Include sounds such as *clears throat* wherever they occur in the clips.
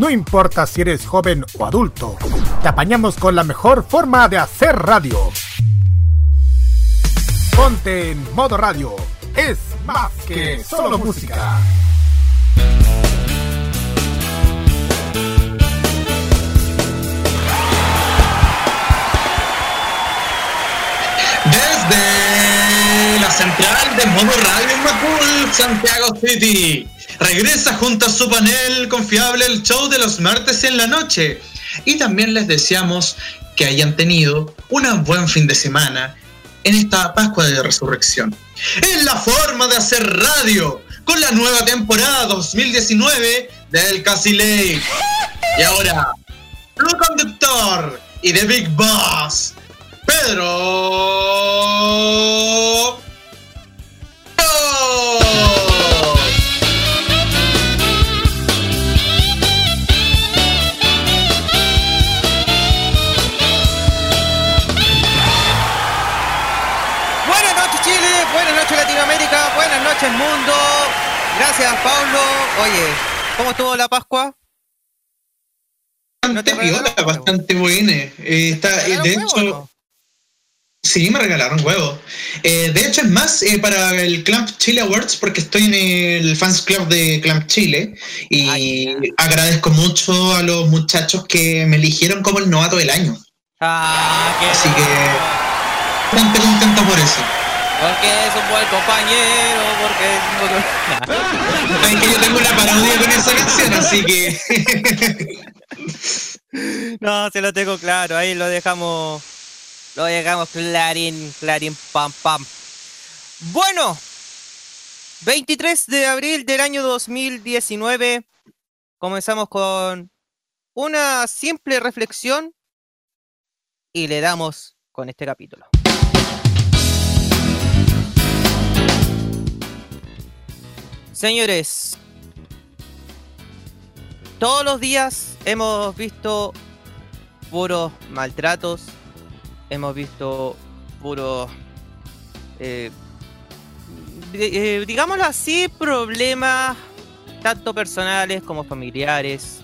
No importa si eres joven o adulto, te apañamos con la mejor forma de hacer radio. Ponte en modo radio, es más que solo música. Desde la central de modo radio en Macul, Santiago City regresa junto a su panel confiable el show de los martes en la noche. Y también les deseamos que hayan tenido un buen fin de semana en esta Pascua de Resurrección. Es la forma de hacer radio con la nueva temporada 2019 del Lake. Y ahora, el conductor y The Big Boss, Pedro. noches, Gracias, Pablo. Oye, ¿cómo estuvo la Pascua? Bastante bastante buena. Eh, está, eh, de hecho, sí, me regalaron huevos. Eh, de hecho, es más para el Clamp Chile Awards porque estoy en el fans club de Clamp Chile y agradezco mucho a los muchachos que me eligieron como el novato del año. Ah, Así que bastante contento por eso. Porque es un buen compañero, porque es que yo tengo una parodia con esa canción, así que. no, se lo tengo claro, ahí lo dejamos. Lo dejamos clarín, clarín, pam, pam. Bueno, 23 de abril del año 2019. Comenzamos con una simple reflexión y le damos con este capítulo. Señores, todos los días hemos visto puros maltratos, hemos visto puros, eh, eh, digámoslo así, problemas tanto personales como familiares,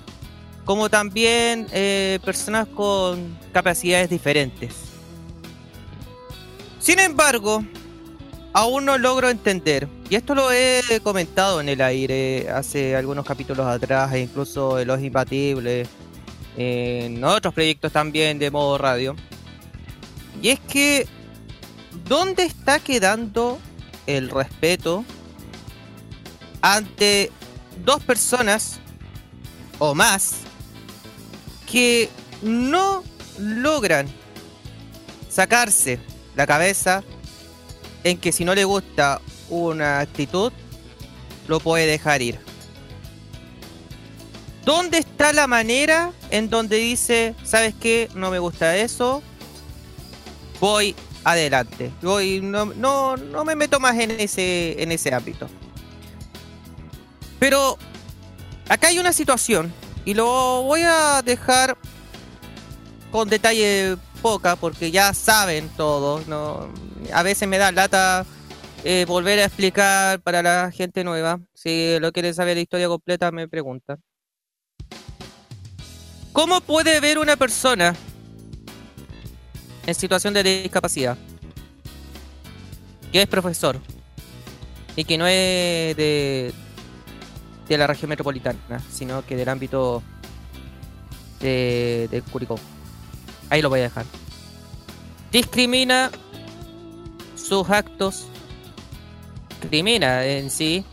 como también eh, personas con capacidades diferentes. Sin embargo, aún no logro entender, y esto lo he comentado en el aire hace algunos capítulos atrás, e incluso en Los Impatibles, en otros proyectos también de modo radio, y es que, ¿dónde está quedando el respeto ante dos personas o más que no logran sacarse la cabeza en que si no le gusta una actitud, lo puede dejar ir. ¿Dónde está la manera en donde dice, sabes qué, no me gusta eso, voy adelante, voy, no, no, no me meto más en ese, en ese ámbito? Pero acá hay una situación y lo voy a dejar con detalle poca porque ya saben todo, no, a veces me da lata eh, volver a explicar para la gente nueva. Si lo quiere saber la historia completa, me pregunta. ¿Cómo puede ver una persona en situación de discapacidad que es profesor y que no es de, de la región metropolitana, sino que del ámbito de, de Curicó? Ahí lo voy a dejar. Discrimina sus actos, crimina en sí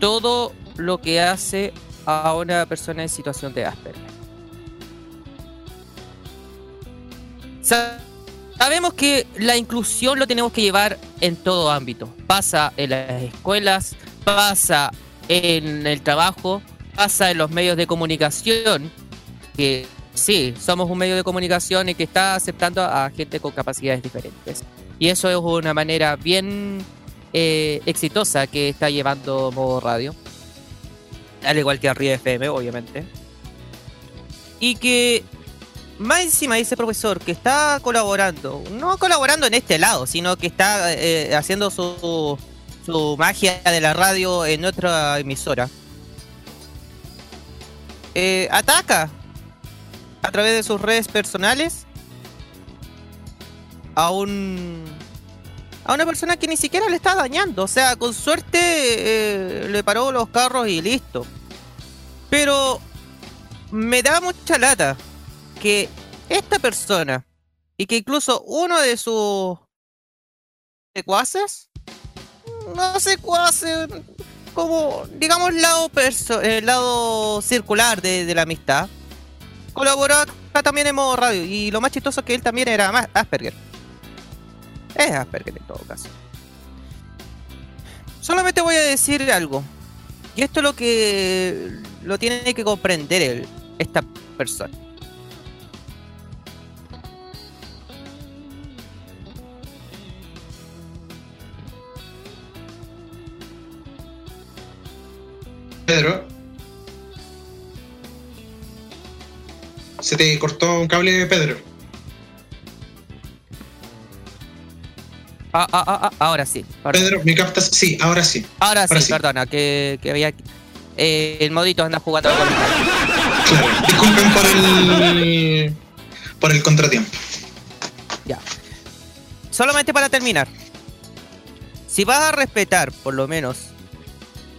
todo lo que hace a una persona en situación de Asperger. sabemos que la inclusión lo tenemos que llevar en todo ámbito. Pasa en las escuelas, pasa en el trabajo, pasa en los medios de comunicación, que sí, somos un medio de comunicación y que está aceptando a gente con capacidades diferentes. Y eso es una manera bien eh, exitosa que está llevando modo radio. Al igual que Arriba FM, obviamente. Y que más encima dice profesor que está colaborando, no colaborando en este lado, sino que está eh, haciendo su, su magia de la radio en otra emisora. Eh, ataca a través de sus redes personales a un a una persona que ni siquiera le está dañando. O sea, con suerte eh, le paró los carros y listo. Pero me da mucha lata que esta persona y que incluso uno de sus secuaces, no secuaces, como digamos lado el eh, lado circular de, de la amistad, colaboró acá también en modo radio. Y lo más chistoso es que él también era más Asperger. Es Asperger en todo caso. Solamente voy a decir algo. Y esto es lo que lo tiene que comprender él, esta persona. Pedro. Se te cortó un cable, Pedro. Ah, ah, ah, ah ahora sí. Pedro, ¿me captas? Sí, ahora sí. Ahora, sí, perdona, que, que había. Eh, el modito anda jugando con Claro, disculpen por el. por el contratiempo. Ya. Solamente para terminar. Si vas a respetar, por lo menos,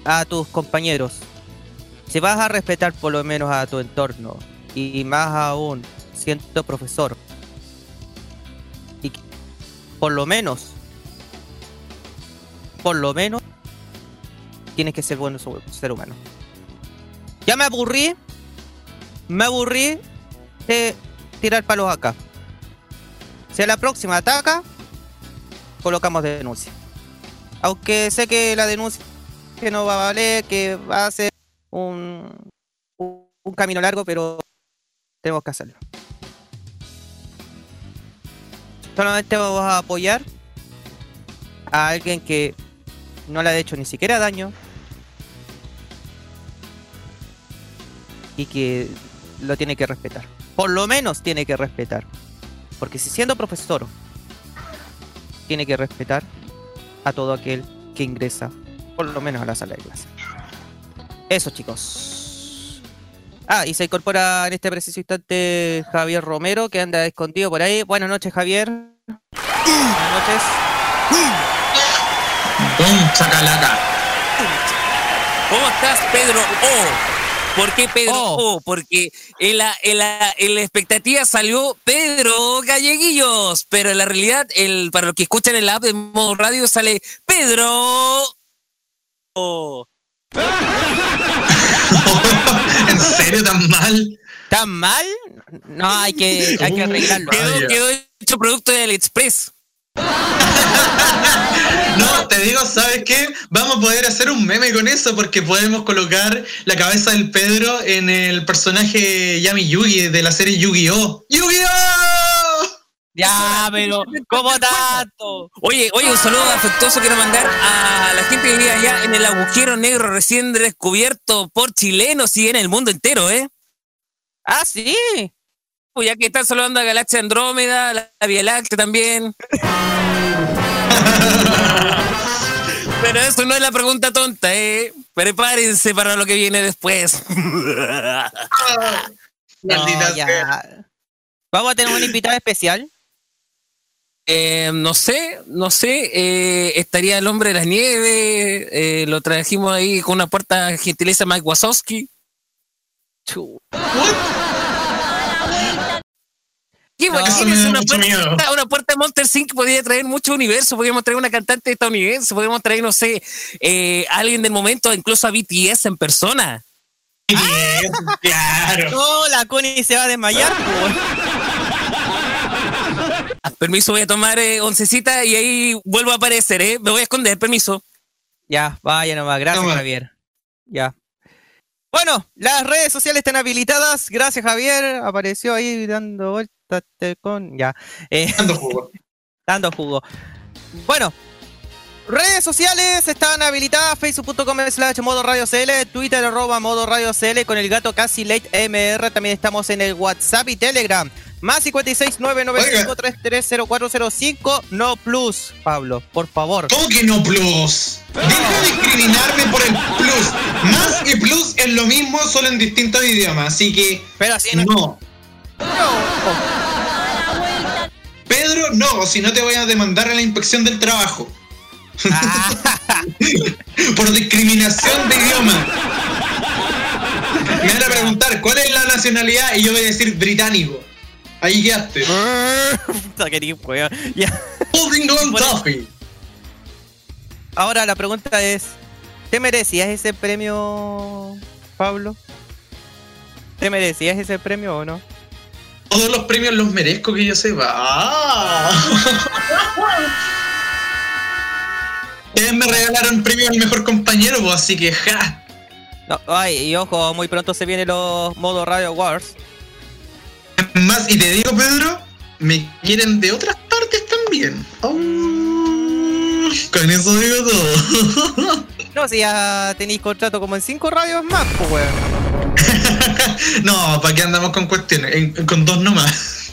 a tus compañeros, si vas a respetar por lo menos a tu entorno, y más aún siendo profesor, y por lo menos, por lo menos, tienes que ser bueno ser humano. Ya me aburrí, me aburrí de tirar palos acá. Si a la próxima ataca, colocamos denuncia. Aunque sé que la denuncia que no va a valer, que va a ser un, un camino largo, pero tenemos que hacerlo. Solamente vamos a apoyar a alguien que no le ha hecho ni siquiera daño y que lo tiene que respetar. Por lo menos tiene que respetar. Porque si siendo profesor, tiene que respetar a todo aquel que ingresa, por lo menos a la sala de clase. Eso, chicos. Ah, y se incorpora en este preciso instante Javier Romero, que anda escondido por ahí. Buenas noches, Javier. Buenas noches. ¿Cómo estás, Pedro O? ¿Por qué Pedro O? Porque en la, en, la, en la, expectativa salió Pedro Galleguillos, pero en la realidad, el, para los que escuchan el app de modo radio, sale Pedro O. *laughs* *laughs* ¿En serio tan mal? ¿Tan mal? No, hay que, hay que arreglarlo. Quedó, hecho producto del Express. *laughs* No, te digo, ¿sabes qué? Vamos a poder hacer un meme con eso porque podemos colocar la cabeza del Pedro en el personaje Yami Yugi de la serie Yu-Gi-Oh! ¡Yu-Gi-Oh! Ya, pero *laughs* ¿cómo tanto? Oye, oye, un saludo afectuoso quiero mandar a la gente que vive allá en el agujero negro recién descubierto por chilenos y en el mundo entero, ¿eh? Ah, sí. Pues ya que están saludando a Galaxia Andrómeda, la Vía Láctea también. *laughs* Pero eso no es la pregunta tonta, ¿eh? Prepárense para lo que viene después. *laughs* no, ya. Vamos a tener un invitado especial. Eh, no sé, no sé. Eh, estaría el hombre de las nieves. Eh, lo trajimos ahí con una puerta gentileza Mike Wazowski. ¿Qué, no, una, puerta, una puerta de Monster Sync podría traer mucho universo. Podríamos traer una cantante estadounidense. Podríamos traer, no sé, alguien del momento, incluso a BTS en persona. BTS, claro. No, la Connie se va a desmayar. *laughs* permiso, voy a tomar eh, oncecita y ahí vuelvo a aparecer, ¿eh? Me voy a esconder, permiso. Ya, vaya nomás, gracias Javier. Ya. Bueno, las redes sociales están habilitadas. Gracias, Javier. Apareció ahí dando vueltas con. Ya. Eh, dando jugo. *laughs* dando jugo. Bueno, redes sociales están habilitadas. Facebook.com slash modo radio CL. Twitter arroba modo radio CL con el gato casi late MR. También estamos en el WhatsApp y Telegram. Más 56 995 No plus, Pablo, por favor. ¿Cómo que no plus? Deja de discriminarme por el plus. Más y plus es lo mismo, solo en distintos idiomas. Así que. Pero así no. No. Pedro, no, o si no te voy a demandar a la inspección del trabajo. Ah. *laughs* por discriminación de idioma. Me van a preguntar cuál es la nacionalidad y yo voy a decir británico. Ahí quedaste. *laughs* Puta que Ya. *laughs* Ahora la pregunta es: ¿te merecías ese premio, Pablo? ¿Te merecías ese premio o no? Todos los premios los merezco que yo sepa. ¡Ah! *laughs* me regalaron premio al mejor compañero, pues, así que ja. No, ay, y ojo, muy pronto se vienen los modos Radio Wars. Más, y te digo, Pedro, me quieren de otras partes también. Oh, con eso digo todo. *laughs* no, si ya tenéis contrato como en cinco radios más, pues weón. *laughs* no, ¿para qué andamos con cuestiones? con dos nomás.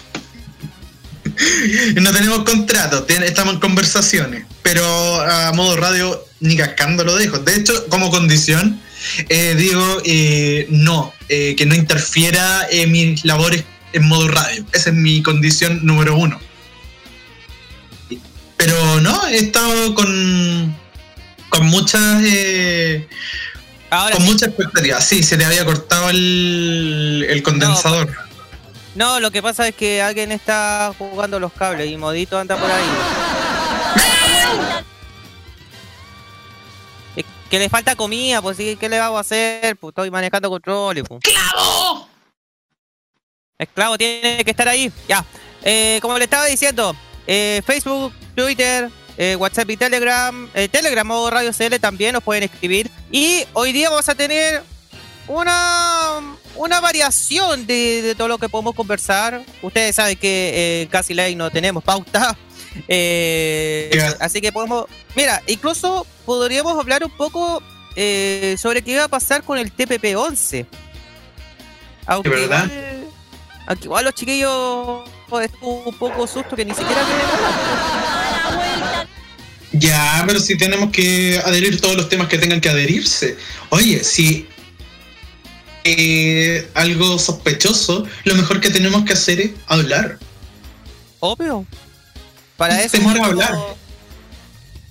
*laughs* no tenemos contrato, estamos en conversaciones. Pero a modo radio, ni cascando lo dejo. De hecho, como condición, eh, digo, eh, no, eh, que no interfiera en mis labores en modo radio. Esa es mi condición número uno. Pero no, he estado con, con muchas... Eh, con muchas expectativas. Sí, se le había cortado el, el condensador. No, lo que pasa es que alguien está jugando los cables y Modito anda por ahí. que le falta comida, pues sí, ¿qué le vamos a hacer? Pues estoy manejando control. Pues. ¡Clavo! Esclavo tiene que estar ahí. Ya. Eh, como le estaba diciendo, eh, Facebook, Twitter, eh, WhatsApp y Telegram. Telegram o Radio CL también nos pueden escribir. Y hoy día vamos a tener una, una variación de, todo lo que podemos conversar. Ustedes saben que casi ley no tenemos pauta. *laughs* Así que podemos. Mira, incluso podríamos hablar un poco sobre qué va a pasar con el TPP-11. Aunque verdad? Aunque igual los chiquillos estuvo un poco susto que ni siquiera Ya, pero si tenemos que adherir todos los temas que tengan que adherirse. Oye, si eh, algo sospechoso, lo mejor que tenemos que hacer es hablar. Obvio. Para eso. Tenemos que hablar.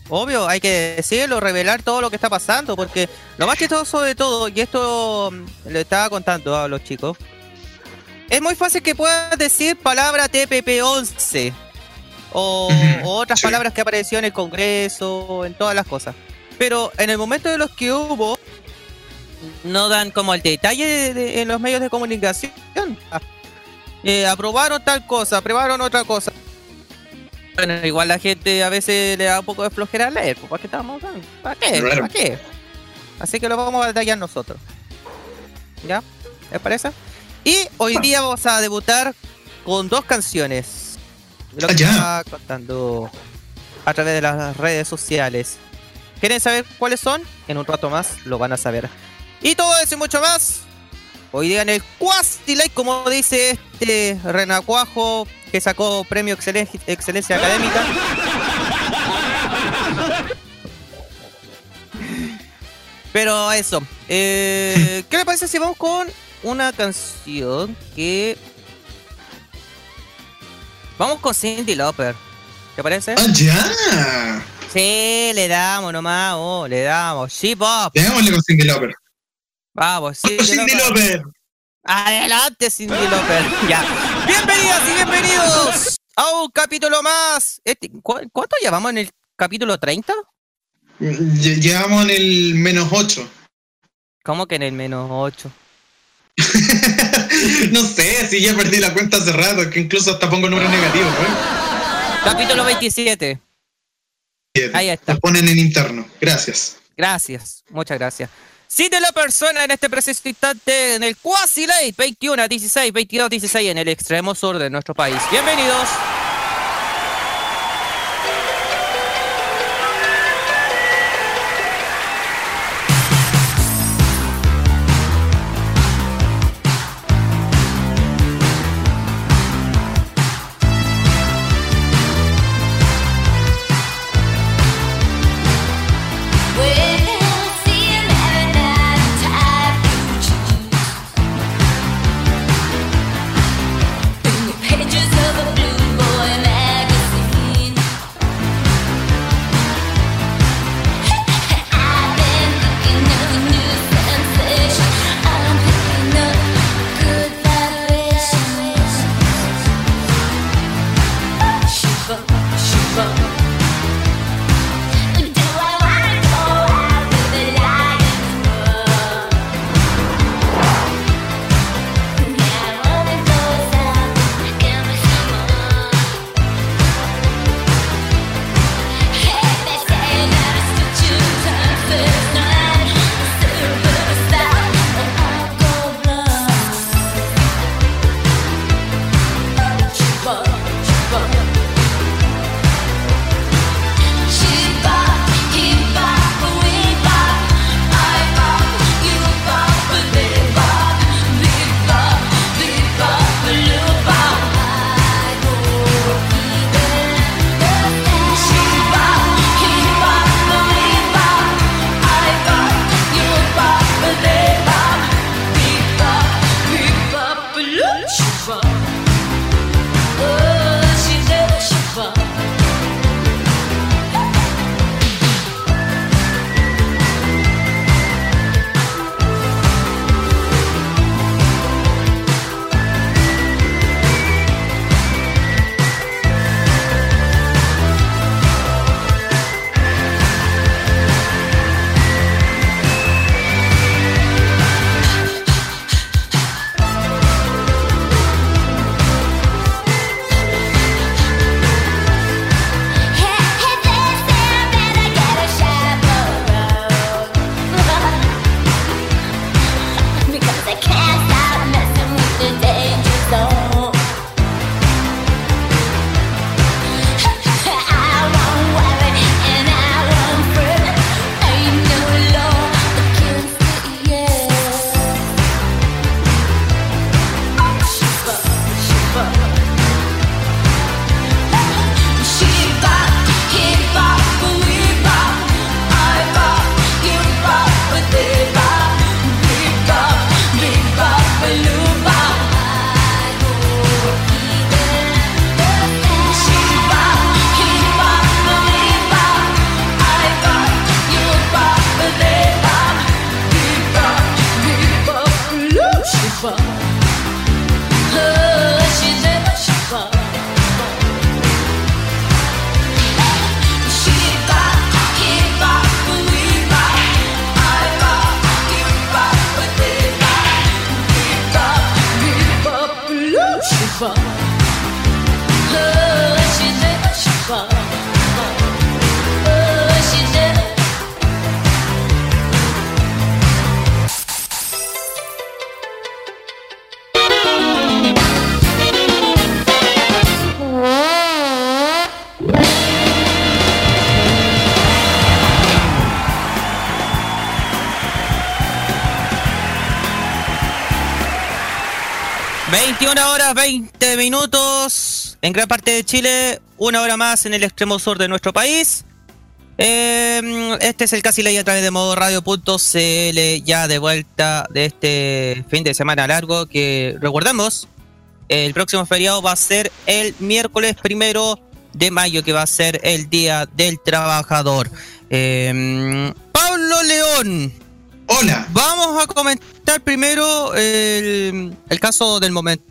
Obvio, hay que decirlo, revelar todo lo que está pasando, porque lo más chistoso de todo, y esto lo estaba contando a los chicos, es muy fácil que puedas decir palabra TPP-11 o, otras palabras que apareció en el Congreso, en todas las cosas. Pero en el momento de los que hubo, no dan como el detalle en los medios de comunicación. Eh, aprobaron tal cosa, aprobaron otra cosa. Bueno, igual la gente a veces le da un poco de flojera leer. Pues, ¿Para qué estamos ¿Para qué? ¿Para qué? Así que lo vamos a detallar nosotros. ¿Ya? ¿Les parece? Y hoy día vamos a debutar con dos canciones. Lo que ah, contando a través de las redes sociales. ¿Quieren saber cuáles son? En un rato más lo van a saber. Y todo eso y mucho más. Hoy día en el Quasti Like, como dice este Renacuajo, que sacó premio Excelencia, excelencia Académica. Pero eso. Eh, ¿Qué le parece si vamos con una canción que. Vamos con Cindy Lauper. ¿Te parece? ¡Ah, ya! Sí, le damos nomás, oh, le damos. Sí, Bob. Démosle con Cindy Lauper. Vamos, Cindy, Cindy Lauper. Adelante, Cindy Lauper. ya. Bienvenidas y bienvenidos a un capítulo más. Este, ¿Cuánto llevamos en el capítulo 30? Llevamos en el menos 8. ¿Cómo que en el menos 8? *laughs* no sé, si ya perdí la cuenta hace rato, que incluso hasta pongo números negativos, Capítulo 27. Ahí está. Lo ponen en interno. Gracias. Gracias, muchas gracias. Cite la persona en este preciso instante en el Quasi Late 21, 16, 22, 16 en el extremo sur de nuestro país. Bienvenidos. En gran parte de Chile, una hora más en el extremo sur de nuestro país. Em, este es el Casi Ley a través de modo radio.cl, ya de vuelta de este fin de semana largo que recordamos, el próximo feriado va a ser el miércoles primero de mayo, que va a ser el Día del Trabajador. Em, Pablo León. Hola. Vamos a comentar primero el, el caso del momento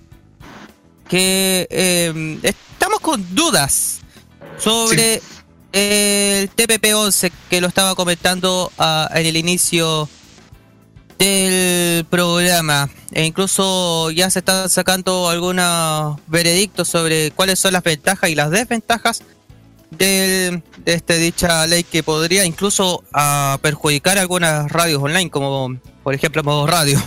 que eh, estamos con dudas sobre el TPP-11 que lo estaba comentando ah, en el inicio del del programa. E incluso ya se están sacando algunos veredictos sobre cuáles son las ventajas y las desventajas de, de esta dicha ley que podría incluso a perjudicar algunas radios online, como por ejemplo Modo Radio.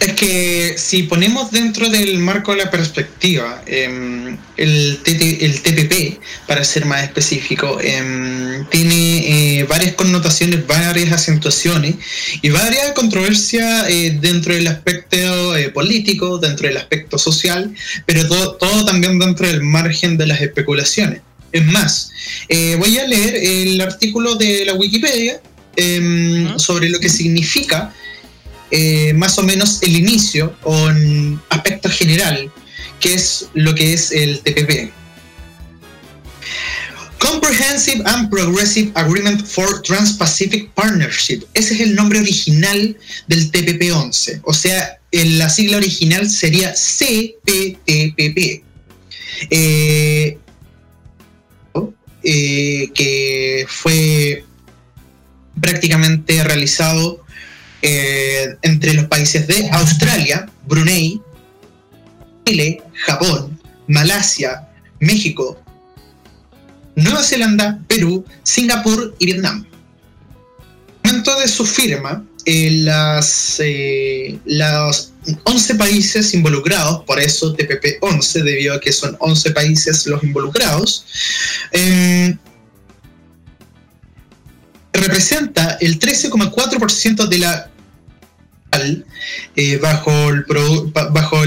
Es que si ponemos dentro del marco de la perspectiva em, el, el TPP, para ser más específico, em, tiene eh, varias connotaciones, varias acentuaciones y varias controversias eh, dentro del aspecto eh, político, dentro del aspecto social, pero todo, todo también dentro del margen de las especulaciones. Es más, voy a leer el artículo de la Wikipedia em, sobre lo que significa eh, más o menos el inicio en aspecto general, que es lo que es el TPP. Comprehensive and Progressive Agreement for Trans-Pacific Partnership. Ese es el nombre original del TPP-11. O sea, la sigla original sería CPTPP. Eh, eh, que fue prácticamente realizado eh, entre los países de Australia, Brunei, Chile, Japón, Malasia, México, Nueva Zelanda, Perú, Singapur y Vietnam. En momento de su firma, eh, las, eh, los 11 países involucrados, por eso TPP 11, debido a que son 11 países los involucrados, em, representa el 13,4% de la eh, bajo el bajo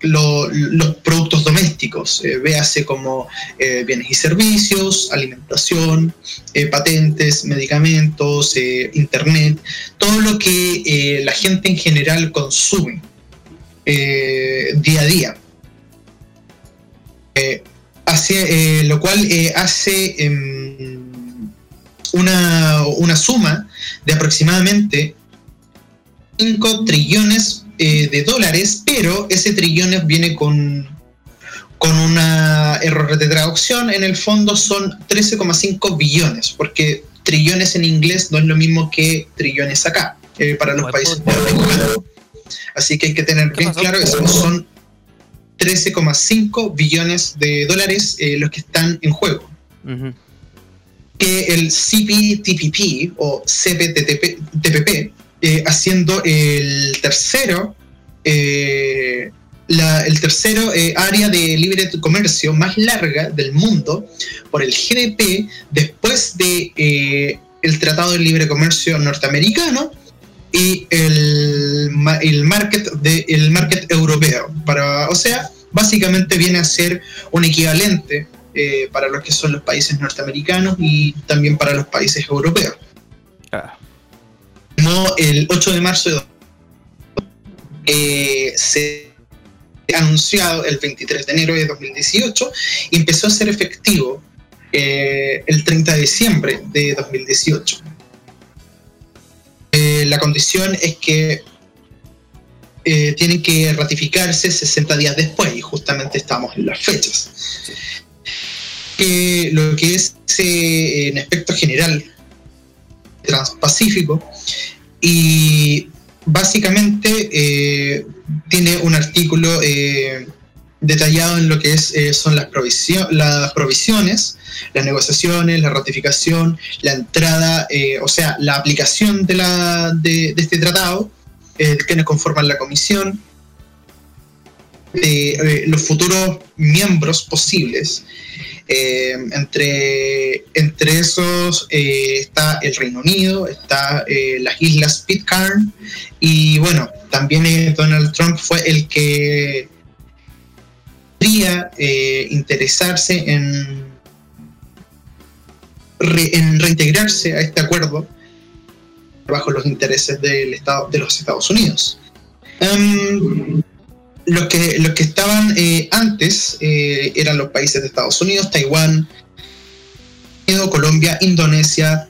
los productos domésticos, eh, véase como eh, bienes y servicios, alimentación, patentes, medicamentos, internet, todo lo que la gente en general consume día a día. Lo cual hace em, una, una suma de aproximadamente 5 trillones eh, de dólares, pero ese trillones viene con, con un error de traducción. En el fondo son 13,5 billones, porque trillones en inglés no es lo mismo que trillones acá, eh, para los países Así que hay que tener bien claro que son 13,5 billones de dólares eh, los que están en juego. Que el CPTPP o CPTPP eh, haciendo el tercero, eh, el tercero eh, área de libre comercio más larga del mundo por el GDP después de el Tratado de Libre Comercio norteamericano y el, el market el market europeo. Para, o sea, básicamente viene a ser un equivalente para los que son los países norteamericanos y también para los países europeos. Ah el 8 de marzo de eh, se anunciado el 23 de enero de 2018 y empezó a ser efectivo eh, el 30 de diciembre de 2018. Eh, la condición es que eh, tienen que ratificarse 60 días después y justamente estamos en las fechas. Lo que es en aspecto general transpacífico y básicamente eh, tiene un artículo eh, detallado en lo que es, eh, son las, las provisiones, las negociaciones, la ratificación, la entrada, o sea, la aplicación de, la, de, este tratado, quienes conforman la comisión, de los futuros miembros posibles eh, entre, entre esos eh, está el Reino Unido, está eh, las Islas Pitcairn y bueno, también Donald Trump fue el que quería interesarse en, en reintegrarse a este acuerdo bajo los intereses del Estado, de los Estados Unidos. Em, los que, los que estaban eh, antes eh, eran los países de Estados Unidos, Taiwán, Colombia, Indonesia,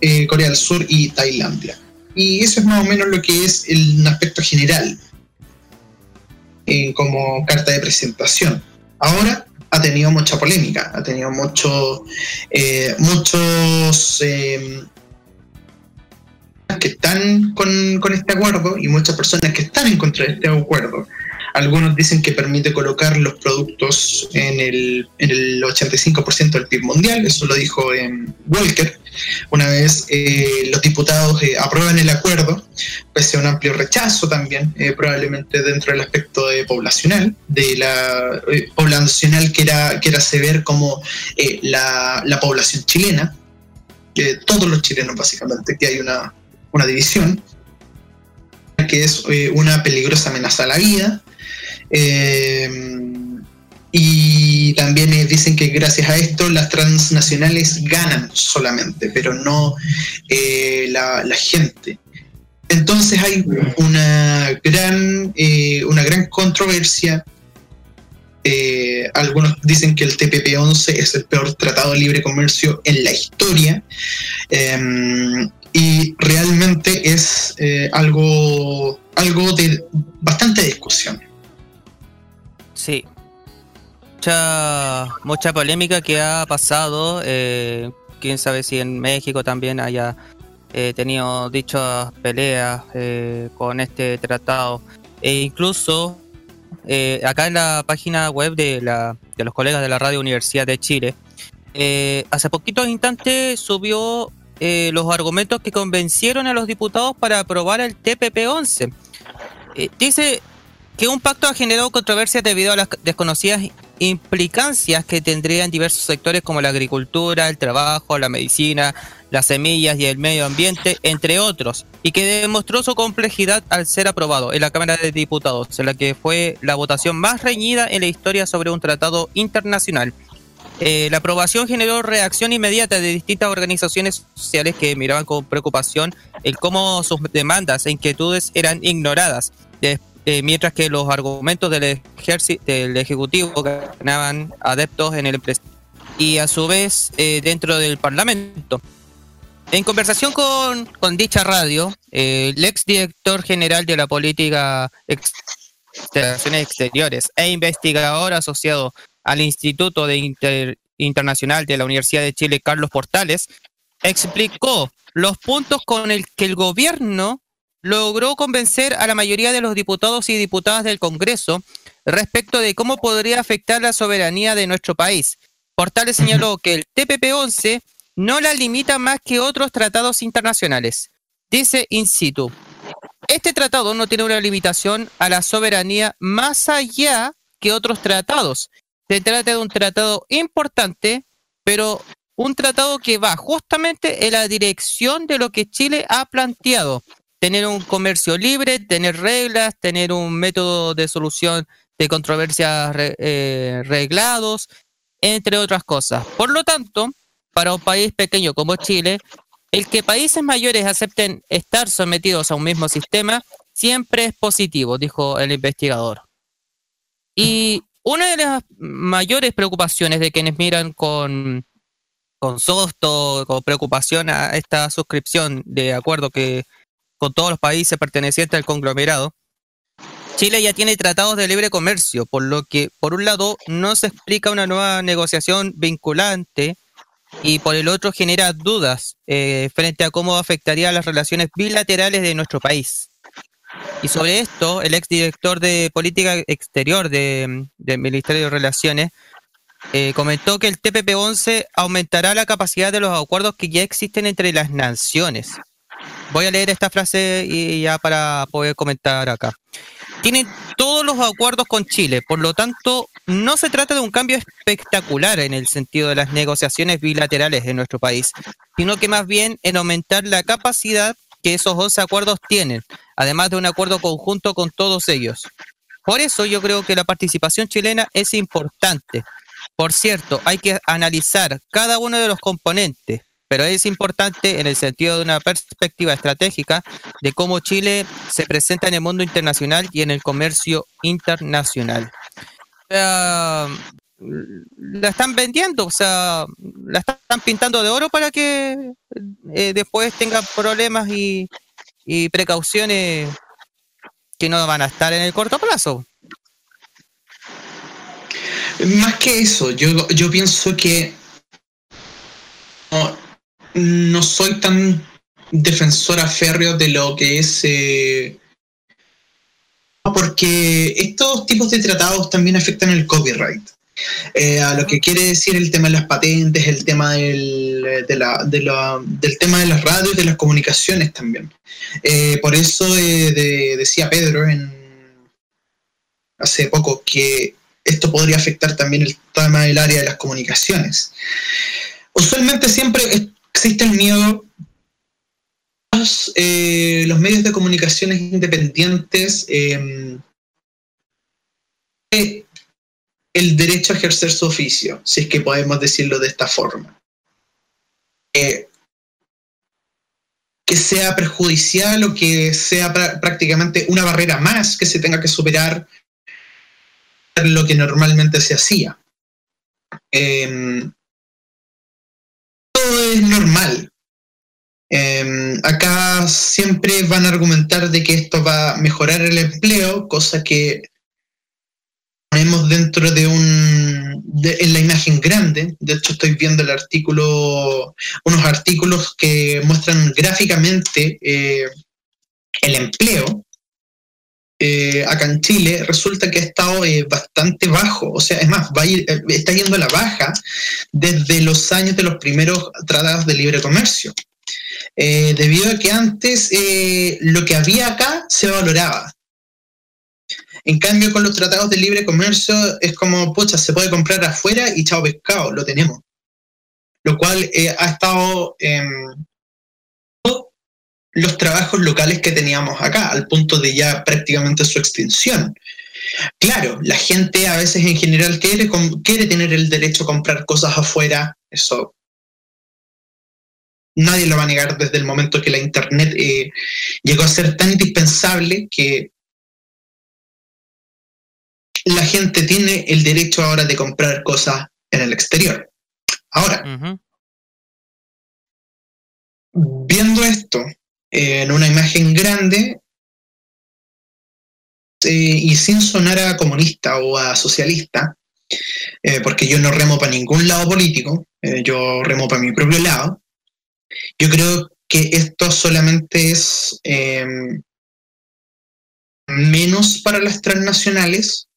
eh, Corea del Sur y Tailandia. Y eso es más o menos lo que es el aspecto general como carta de presentación. Ahora ha tenido mucha polémica, ha tenido mucho, muchos que están con, con este acuerdo y muchas personas que están en contra de este acuerdo. Algunos dicen que permite colocar los productos en el, en el 85% del PIB mundial, eso lo dijo en Walker. Una vez eh, los diputados eh, aprueban el acuerdo, pese a un amplio rechazo también, eh, probablemente dentro del aspecto poblacional, de la poblacional que era, que era como la, la, población chilena, todos los chilenos básicamente, que hay una, una división que es una peligrosa amenaza a la vida, eh, y también eh, dicen que gracias a esto las transnacionales ganan solamente, pero no eh, la, gente. Entonces hay una gran, una gran controversia. algunos dicen que el TPP-11 es el peor tratado de libre comercio en la historia. Em, y realmente es algo, algo de bastante discusión. Sí. Mucha, mucha polémica que ha pasado. Eh, quién sabe si en México también haya eh, tenido dichas peleas eh, con este tratado. E incluso acá en la página web de, la, de los colegas de la Radio Universidad de Chile, hace poquitos instantes subió los argumentos que convencieron a los diputados para aprobar el TPP-11. dice que un pacto ha generado controversias debido a las desconocidas implicancias que tendría en diversos sectores como la agricultura, el trabajo, la medicina, las semillas y el medio ambiente, entre otros, y que demostró su complejidad al ser aprobado en la Cámara de Diputados, en la que fue la votación más reñida en la historia sobre un tratado internacional. Eh, la aprobación generó reacción inmediata de distintas organizaciones sociales que miraban con preocupación el cómo sus demandas e inquietudes eran ignoradas. Eh, mientras que los argumentos del, del Ejecutivo ganaban adeptos en el y a su vez eh, dentro del Parlamento. En conversación con, con dicha radio, eh, el ex director general de la política de Relaciones Exteriores e investigador asociado al Instituto de Internacional de la Universidad de Chile, Carlos Portales, explicó los puntos con el que el gobierno logró convencer a la mayoría de los diputados y diputadas del Congreso respecto de cómo podría afectar la soberanía de nuestro país. Portales señaló que el TPP-11 no la limita más que otros tratados internacionales. Dice in situ, este tratado no tiene una limitación a la soberanía más allá que otros tratados. Se trata de un tratado importante, pero un tratado que va justamente en la dirección de lo que Chile ha planteado, tener un comercio libre, tener reglas, tener un método de solución de controversias eh, reglados, entre otras cosas. Por lo tanto, para un país pequeño como Chile, el que países mayores acepten estar sometidos a un mismo sistema siempre es positivo, dijo el investigador. Y una de las mayores preocupaciones de quienes miran con, con sosto, con preocupación a esta suscripción de acuerdo que con todos los países pertenecientes al conglomerado, Chile ya tiene tratados de libre comercio, por lo que, por un lado, no se explica una nueva negociación vinculante y por el otro genera dudas eh, frente a cómo afectaría las relaciones bilaterales de nuestro país. Y sobre esto, el exdirector de Política Exterior del Ministerio de Relaciones eh, comentó que el TPP-11 aumentará la capacidad de los acuerdos que ya existen entre las naciones Voy a leer esta frase y ya para poder comentar acá. Tienen todos los acuerdos con Chile, por lo tanto, no se trata de un cambio espectacular en el sentido de las negociaciones bilaterales en nuestro país, sino que más bien en aumentar la capacidad que esos 11 acuerdos tienen, además de un acuerdo conjunto con todos ellos. Por eso yo creo que la participación chilena es importante. Por cierto, hay que analizar cada uno de los componentes, pero es importante en el sentido de una perspectiva estratégica de cómo Chile se presenta en el mundo internacional y en el comercio internacional. la están vendiendo, o sea, la están pintando de oro para que eh, después tengan problemas y, precauciones que no van a estar en el corto plazo. Más que eso, yo, yo pienso que soy tan defensora férreo de lo que es... Eh, porque estos tipos de tratados también afectan el copyright. Eh, a lo que quiere decir el tema de las patentes, el tema del, de la, de la, del tema de las radios, de las comunicaciones también. Eh, por eso decía Pedro en, hace poco que esto podría afectar también el tema del área de las comunicaciones. Usualmente siempre existe el miedo eh, los medios de comunicaciones independientes eh, el derecho a ejercer su oficio, si es que podemos decirlo de esta forma. Eh, que sea perjudicial o que sea prácticamente una barrera más que se tenga que superar lo que normalmente se hacía. Em, es normal. Em, acá siempre van a argumentar de que esto va a mejorar el empleo, cosa que ponemos dentro de un en la imagen grande. De hecho, estoy viendo el artículo, unos artículos que muestran gráficamente eh, el empleo. Eh, acá en Chile resulta que ha estado eh, bastante bajo, o sea, es más, va ir, está yendo a la baja desde los años de los primeros tratados de libre comercio. debido a que antes lo que había acá se valoraba, en cambio, con los tratados de libre comercio es como, pucha, se puede comprar afuera y chao pescado, lo tenemos. Lo cual eh, ha estado en los trabajos locales que teníamos acá, al punto de ya prácticamente su extinción. Claro, la gente a veces en general quiere, quiere tener el derecho a comprar cosas afuera, eso nadie lo va a negar desde el momento que la Internet eh, llegó a ser tan indispensable que la gente tiene el derecho ahora de comprar cosas en el exterior. Ahora, viendo esto en una imagen grande eh, y sin sonar a comunista o a socialista, eh, porque yo no remo para ningún lado político, eh, yo remo para mi propio lado, yo creo que esto solamente es menos para las transnacionales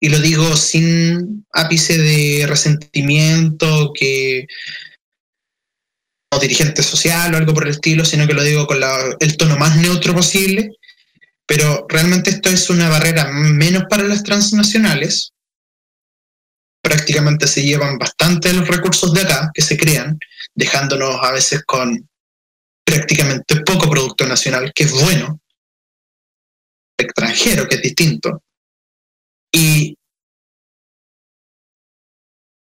y lo digo sin ápice de resentimiento que dirigente social o algo por el estilo, sino que lo digo con el tono más neutro posible, pero realmente esto es una barrera menos para las transnacionales. Prácticamente se llevan bastante los recursos de acá que se crean, dejándonos a veces con prácticamente poco producto nacional, que es bueno, extranjero, que es distinto. Y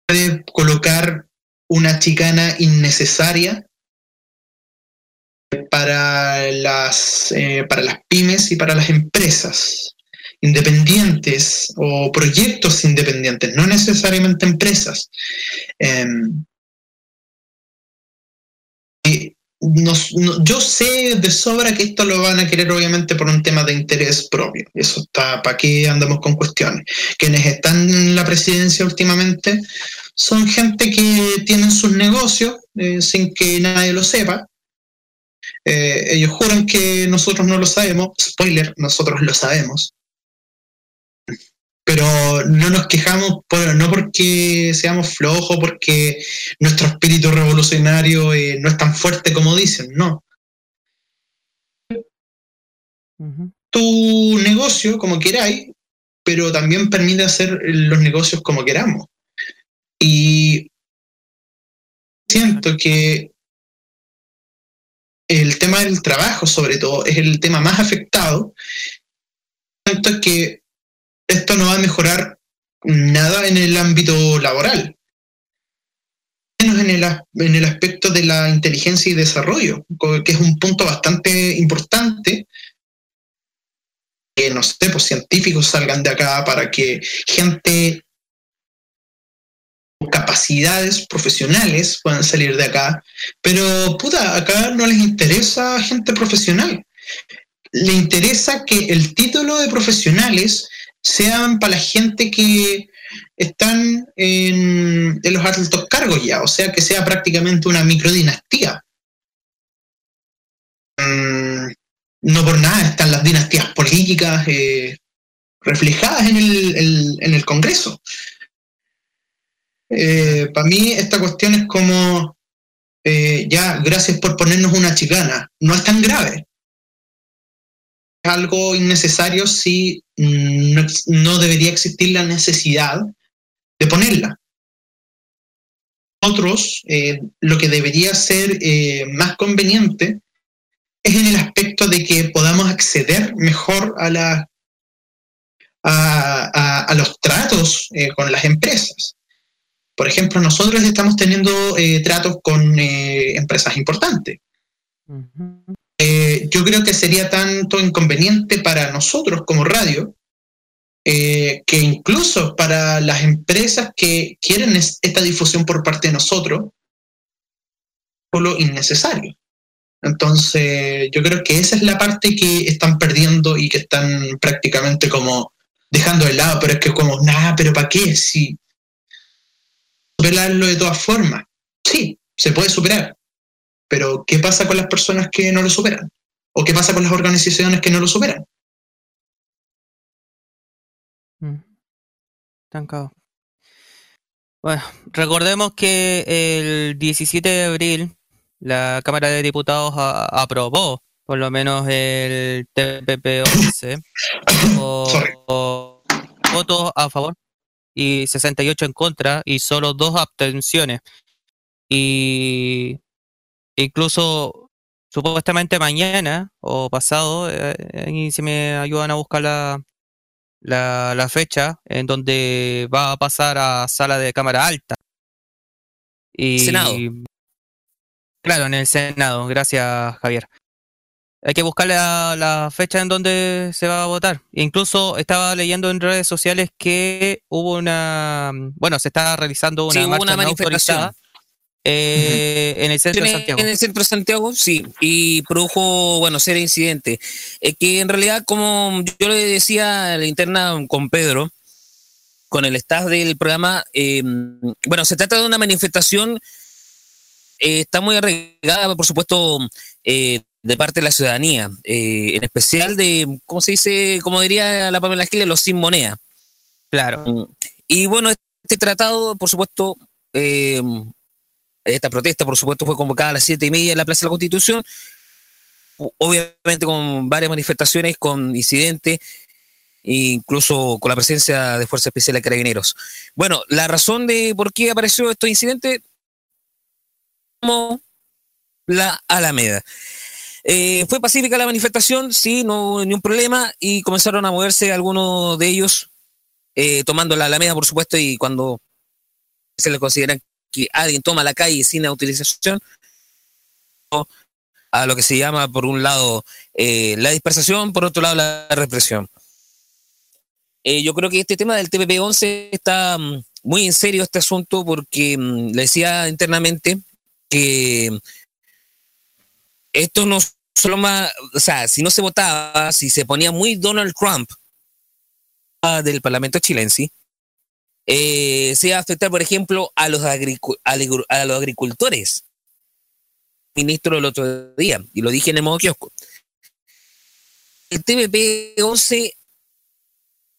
puede colocar una chicana innecesaria para las, eh, para las pymes y para las empresas independientes o proyectos independientes, no necesariamente empresas. Em, yo sé de sobra que esto lo van a querer obviamente por un tema de interés propio. Eso está, ¿para qué andamos con cuestiones? Quienes están en la presidencia últimamente son gente que tienen sus negocios eh, sin que nadie lo sepa. Eh, ellos juran que nosotros no lo sabemos. Spoiler, nosotros lo sabemos pero no nos quejamos no porque seamos flojos, porque nuestro espíritu revolucionario eh, no es tan fuerte como dicen, no. Tu negocio como queráis, pero también permite hacer los negocios como queramos. Y siento que el tema del trabajo, sobre todo, es el tema más afectado. Siento que esto no va a mejorar nada en el ámbito laboral, menos en el, en el aspecto de la inteligencia y desarrollo, que es un punto bastante importante que, no sé, pues científicos salgan de acá para que gente capacidades profesionales puedan salir de acá, pero puta, acá no les interesa gente profesional. Le interesa que el título de profesionales sean para la gente que están en, los altos cargos ya, o sea, que sea prácticamente una microdinastía. no por nada están las dinastías políticas eh, reflejadas en el, en el Congreso. Eh, para mí esta cuestión es como, eh, ya, gracias por ponernos una chicana, no es tan grave. Es algo innecesario si mm, no, debería existir la necesidad de ponerla. Otros, eh, lo que debería ser más conveniente es en el aspecto de que podamos acceder mejor a, la, a los tratos con las empresas. Por ejemplo, nosotros estamos teniendo eh, tratos con eh, empresas importantes. Eh, yo creo que sería tanto inconveniente para nosotros como radio, que incluso para las empresas que quieren esta difusión por parte de nosotros, lo innecesario. Entonces, yo creo que esa es la parte que están perdiendo y que están prácticamente como dejando de lado, pero es que como, nada, pero ¿para qué? Si superarlo de todas formas. Sí, se puede superar. Pero ¿qué pasa con las personas que no lo superan? ¿O qué pasa con las organizaciones que no lo superan? Mm. Estancado. Bueno, recordemos que el 17 de abril la Cámara de Diputados aprobó por lo menos el TPP-11 *coughs* votos a favor y 68 en contra y solo dos abstenciones. Y incluso supuestamente mañana o pasado, eh, si me ayudan a buscar la, la, fecha en donde va a pasar a sala de cámara alta. Y, Senado. Claro, en el Senado. Gracias, Javier hay que buscar la, fecha en donde se va a votar. Incluso estaba leyendo en redes sociales que hubo una, bueno, se está realizando una, una manifestación. Eh, en el centro de Santiago. En el centro de Santiago, sí, y produjo, bueno, ser incidente. Eh, que en realidad, como yo le decía a la interna con Pedro, con el staff del programa, em, bueno, se trata de una manifestación, eh, está muy arreglada, por supuesto, de parte de la ciudadanía, eh, en especial de, ¿cómo se dice? Como diría la Pamela Giles, los sin moneda. Claro. Mm. Y bueno, este tratado, por supuesto, eh, esta protesta, por supuesto, fue convocada a las siete y media en la Plaza de la Constitución, obviamente con varias manifestaciones, con incidentes, incluso con la presencia de Fuerza Especial de Carabineros. Bueno, la razón de por qué apareció estos incidentes, como la Alameda. Eh, fue pacífica la manifestación, sí, no hubo ningún problema y comenzaron a moverse algunos de ellos eh, tomando la alameda, por supuesto, y cuando se le consideran que alguien toma la calle sin utilización, a lo que se llama, por un lado, eh, la dispersación, por otro lado, la represión. yo creo que este tema del TPP-11 está mm, muy en serio este asunto porque mm, le decía internamente que esto no solo más, o sea, si no se votaba, si se ponía muy Donald Trump del Parlamento chilense, eh, se iba a afectar, por ejemplo, a los, agricultores. Ministro el otro día, y lo dije en el modo kiosco. El TPP-11,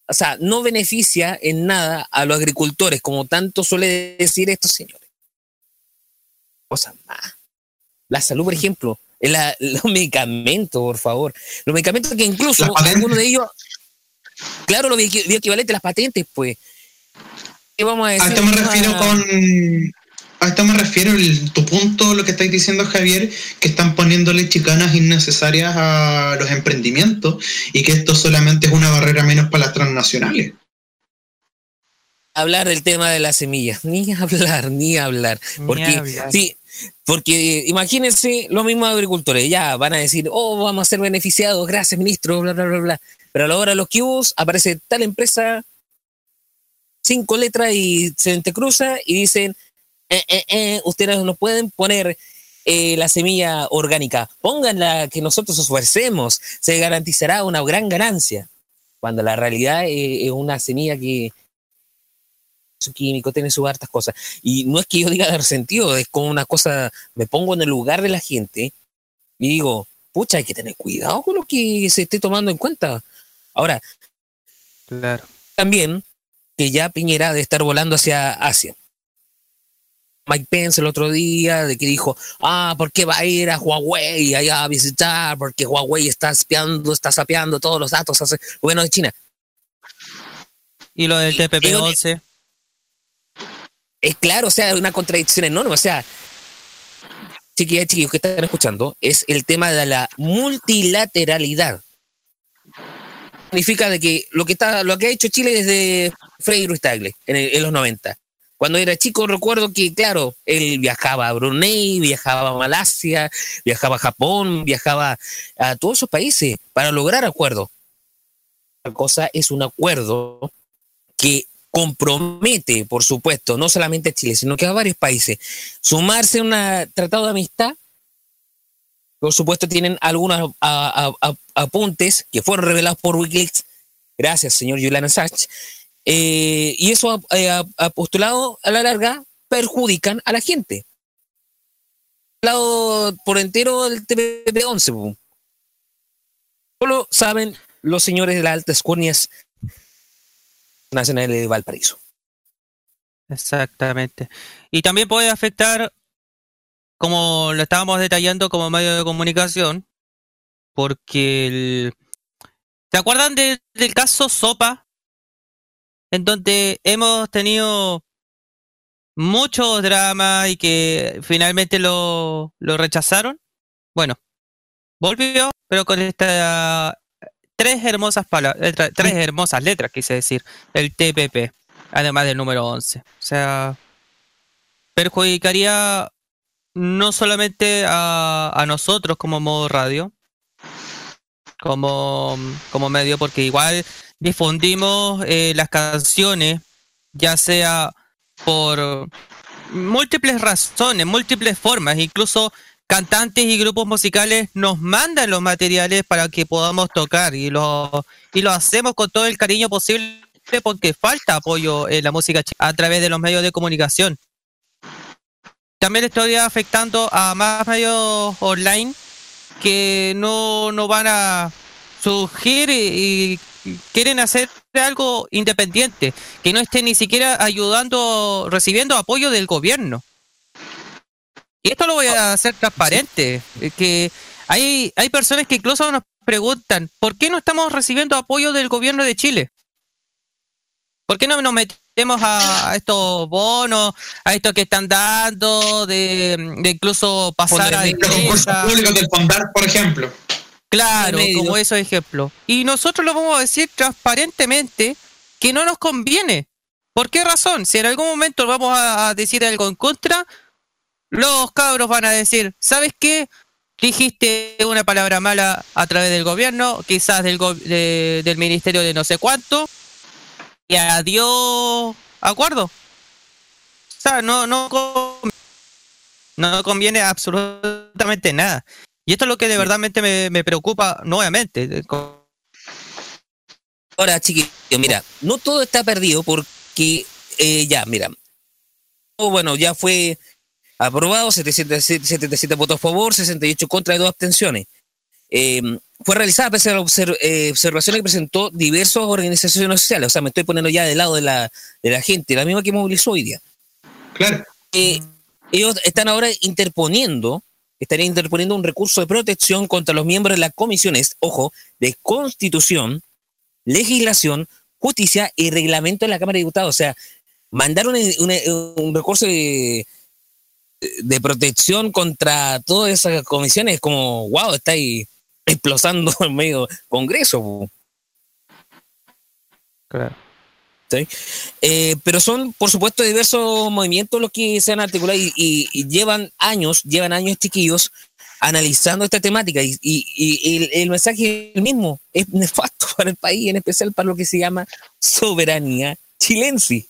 o sea, no beneficia en nada a los agricultores, como tanto suele decir estos señores. Cosa más. La salud, por ejemplo, *laughs* los medicamentos, por favor. Los medicamentos que incluso algunos de ellos, claro, lo equivalente a las patentes, pues. ¿Qué vamos a decir? A esto me refiero con. A esto me refiero tu punto, lo que estáis diciendo, Javier, que están poniéndole chicanas innecesarias a los emprendimientos y que esto solamente es una barrera menos para las transnacionales hablar del tema de las semillas, *laughs* ni hablar, ni hablar. Porque sí, porque imagínense los mismos agricultores, ya van a decir, oh, vamos a ser beneficiados, gracias ministro, bla, bla, bla, bla. Pero a la hora de los cubos aparece tal empresa, cinco letras y se entrecruza y dicen, eh, eh, eh, ustedes no pueden poner eh, la semilla orgánica, pónganla que nosotros esfuercemos, se garantizará una gran ganancia. Cuando la realidad es una semilla que su químico, tiene sus hartas cosas. Y no es que yo diga de resentido, es como una cosa, me pongo en el lugar de la gente y digo, pucha, hay que tener cuidado con lo que se esté tomando en cuenta. Ahora, claro. también que ya Piñera de estar volando hacia Asia. Mike Pence el otro día, de que dijo, ah, ¿por qué va a ir a Huawei allá a visitar? Porque Huawei está espiando, está sapeando todos los datos hace bueno de China. Y lo del TPP-11. Es claro, o sea, una contradicción enorme. O sea, chiquillas chiquillos que están escuchando, es el tema de la multilateralidad. Significa de que lo que está, lo que ha hecho Chile desde Frei Ruiz Tagle en, los 90. Cuando era chico recuerdo que, claro, él viajaba a Brunei, viajaba a Malasia, viajaba a Japón, viajaba a todos esos países para lograr acuerdos. La cosa es un acuerdo que compromete, por supuesto, no solamente a Chile, sino que a varios países. Sumarse a un tratado de amistad, por supuesto, tienen algunos apuntes que fueron revelados por Wikileaks, gracias, señor Julian Assange, eh, y eso ha postulado a la larga perjudican a la gente. Lado por entero del TPP-11. Solo saben los señores de las altas cornias Nacional de Valparaíso. Exactamente. Y también puede afectar, como lo estábamos detallando como medio de comunicación, porque el... ¿Se acuerdan del caso Sopa? En donde hemos tenido mucho drama y que finalmente lo, lo rechazaron. Bueno, volvió, pero con esta tres hermosas palabras, tres hermosas letras, quise decir, el TPP, además del número 11. O sea, perjudicaría no solamente a, nosotros como modo radio, como, como medio, porque igual difundimos eh, las canciones, ya sea por múltiples razones, múltiples formas, incluso cantantes y grupos musicales nos mandan los materiales para que podamos tocar y lo, y lo hacemos con todo el cariño posible porque falta apoyo en la música a través de los medios de comunicación. También estoy afectando a más medios online que no, no van a surgir y, y quieren hacer algo independiente, que no estén ni siquiera ayudando, recibiendo apoyo del gobierno. Y esto lo voy a hacer transparente, que hay, hay personas que incluso nos preguntan, ¿por qué no estamos recibiendo apoyo del gobierno de Chile? ¿Por qué no nos metemos a, estos bonos, a estos que están dando, de, incluso pasar a... concursos públicos del Fondar, por ejemplo. Claro, como esos ejemplos. Y nosotros lo vamos a decir transparentemente que no nos conviene. ¿Por qué razón? Si en algún momento vamos a decir algo en contra, los cabros van a decir, ¿sabes qué? Dijiste una palabra mala a través del gobierno, quizás del, del ministerio de no sé cuánto, y adiós acuerdo. O sea, no, no, no conviene absolutamente nada. Y esto es lo que de verdad me, me preocupa nuevamente. Ahora, chiquillo, mira, no todo está perdido porque eh, ya, mira, bueno, ya fue aprobado, 77, votos a favor, 68 contra y dos abstenciones. Em, fue realizada pese a la eh, observación que presentó diversas organizaciones sociales. O sea, me estoy poniendo ya del lado de la, de la gente, la misma que movilizó hoy día. Claro. Eh, ellos están ahora interponiendo, estarían interponiendo un recurso de protección contra los miembros de las comisiones, ojo, de constitución, legislación, justicia y reglamento de la Cámara de Diputados. O sea, mandaron un recurso de, de protección contra todas esas comisiones, como, wow, está ahí explosando *laughs* en medio Congreso. Claro. Eh, pero son, por supuesto, diversos movimientos los que se han articulado y, llevan años, llevan años chiquillos analizando esta temática y, el, el, mensaje es el mismo, es nefasto *laughs* para el país, en especial para lo que se llama soberanía chilense.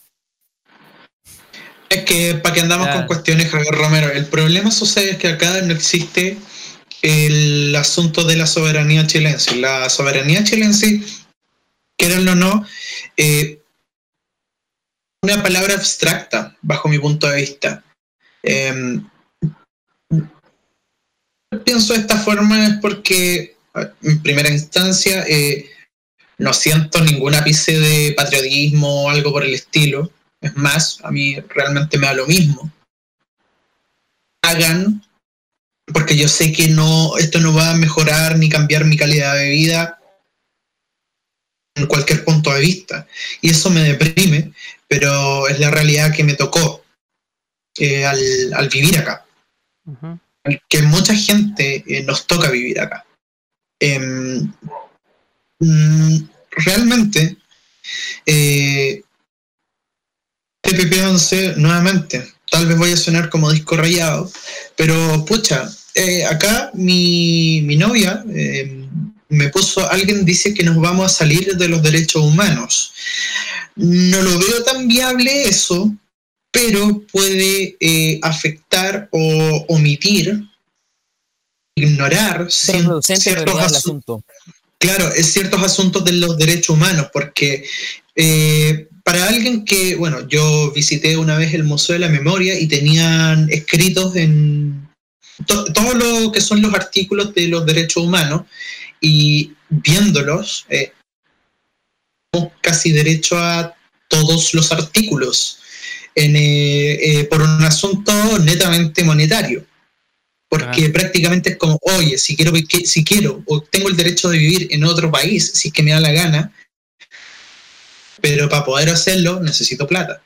Es que para que andamos con cuestiones, Javier Romero, el problema sucede es que acá no existe el asunto de la soberanía chilense. La soberanía chilense, quieranlo o no, eh, una palabra abstracta, bajo mi punto de vista. Em, pienso de esta forma es porque, en primera instancia, eh, no siento ningún ápice de patriotismo o algo por el estilo. Es más, a mí realmente me da lo mismo. Hagan, porque yo sé que no, esto no va a mejorar ni cambiar mi calidad de vida en cualquier punto de vista. Y eso me deprime, pero es la realidad que me tocó eh, al, vivir acá. Que mucha gente eh, nos toca vivir acá. Em, mm, realmente, eh, TPP-11, nuevamente, tal vez voy a sonar como disco rayado, pero pucha, eh, acá mi, mi novia em, me puso, alguien dice que nos vamos a salir de los derechos humanos. No lo veo tan viable eso, pero puede eh, afectar o omitir, ignorar ciertos asuntos. Claro, es ciertos asuntos de los derechos humanos, porque eh, para alguien que, bueno, yo visité una vez el Museo de la Memoria y tenían escritos en todo lo que son los artículos de los derechos humanos y viéndolos, eh, casi derecho a todos los artículos eh, eh, por un asunto netamente monetario. Porque prácticamente es como, oye, si quiero, si quiero o tengo el derecho de vivir en otro país, si es que me da la gana, pero para poder hacerlo necesito plata.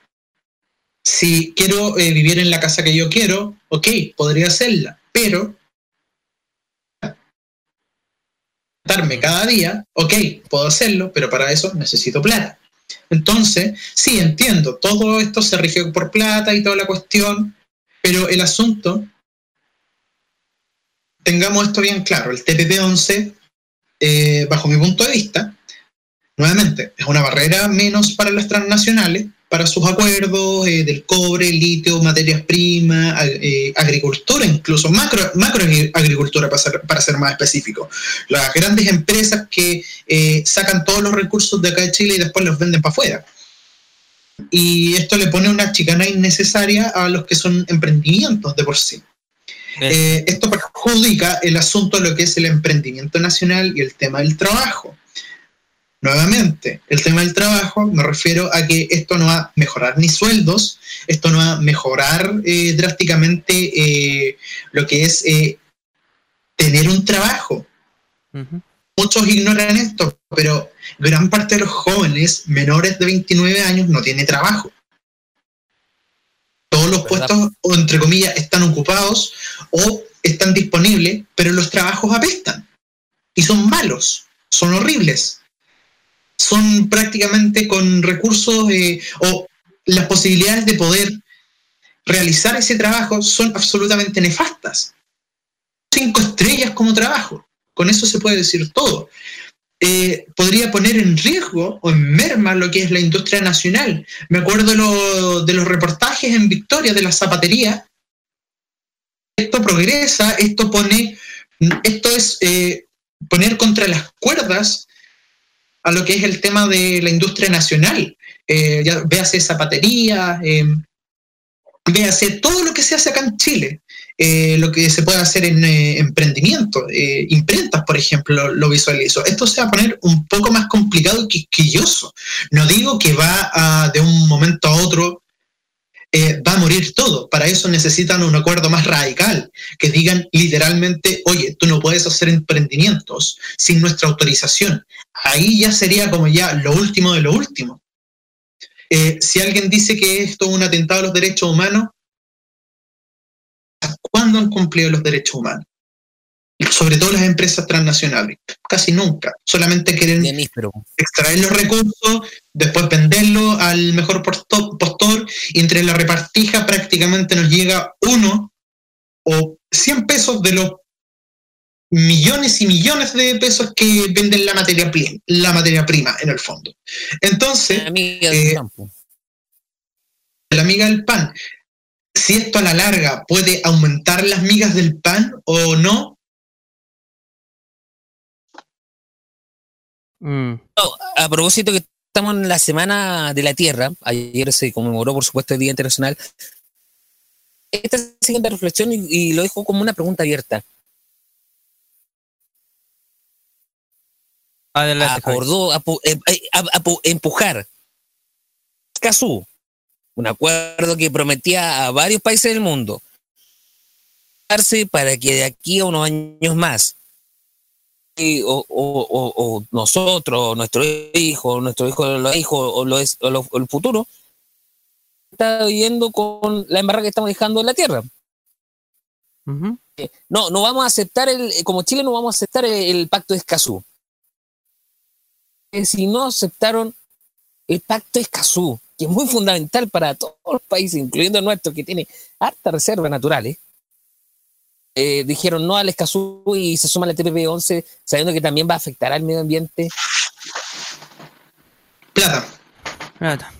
Si quiero eh, vivir en la casa que yo quiero, ok, podría hacerla, pero darme cada día, ok, puedo hacerlo, pero para eso necesito plata. Entonces, sí, entiendo, todo esto se rige por plata y toda la cuestión, pero el asunto, tengamos esto bien claro, el TPP-11, eh, bajo mi punto de vista, nuevamente, es una barrera menos para las transnacionales, para sus acuerdos eh, del cobre, litio, materias primas, eh, agricultura, incluso macro, macro agricultura para ser, para ser más específico. Las grandes empresas que eh, sacan todos los recursos de acá de Chile y después los venden para afuera. Y esto le pone una chicana innecesaria a los que son emprendimientos de por sí. esto perjudica el asunto de lo que es el emprendimiento nacional y el tema del trabajo. Nuevamente, el tema del trabajo, me refiero a que esto no va a mejorar ni sueldos, esto no va a mejorar eh, drásticamente eh, lo que es eh, tener un trabajo. Muchos ignoran esto, pero gran parte de los jóvenes menores de 29 años no tiene trabajo. Todos los puestos, o entre comillas, están ocupados o están disponibles, pero los trabajos apestan. Y son malos, son horribles son prácticamente con recursos eh, o las posibilidades de poder realizar ese trabajo son absolutamente nefastas. Cinco estrellas como trabajo, con eso se puede decir todo. Eh, podría poner en riesgo o en merma lo que es la industria nacional. Me acuerdo de los reportajes en Victoria de la zapatería. Esto progresa, esto pone, esto es eh, poner contra las cuerdas a lo que es el tema de la industria nacional. Eh, véase zapatería, eh, véase todo lo que se hace acá en Chile, eh, lo que se puede hacer en eh, emprendimiento, imprentas, por ejemplo, lo visualizo. Esto se va a poner un poco más complicado y quisquilloso. No digo que va a, de un momento a otro eh, va a morir todo. Para eso necesitan un acuerdo más radical, que digan literalmente, oye, tú no puedes hacer emprendimientos sin nuestra autorización. Ahí ya sería como ya lo último de lo último. Eh, si alguien dice que esto es un atentado a los derechos humanos, ¿cuándo han cumplido los derechos humanos? sobre todo las empresas transnacionales. Casi nunca. Solamente quieren extraer los recursos, después venderlos al mejor postor, y entre la repartija prácticamente nos llega uno o 100 pesos de los millones y millones de pesos que venden la materia prima, la materia prima en el fondo. Entonces, la amiga del, eh, la amiga del pan. Si esto a la larga puede aumentar las migas del pan o no, Mm. a propósito que estamos en la Semana de la Tierra, ayer se conmemoró por supuesto el Día Internacional, esta siguiente reflexión y, lo dejo como una pregunta abierta. Acordó apu, eh, eh, empujar. Cazú, un acuerdo que prometía a varios países del mundo para que de aquí a unos años más o, o, nosotros, nuestro hijo, nuestro hijo, los hijos o, lo es, el futuro, está viviendo con la embarrada que estamos dejando en la tierra. Eh, no, no vamos a aceptar, el, como Chile no vamos a aceptar el, pacto de Escazú. Eh, si no aceptaron el pacto de Escazú, que es muy fundamental para todos los países, incluyendo el nuestro, que tiene hartas reservas naturales, eh, dijeron no al Escazú y se suma la TPP-11, sabiendo que también va a afectar al medio ambiente. Plata. Plata.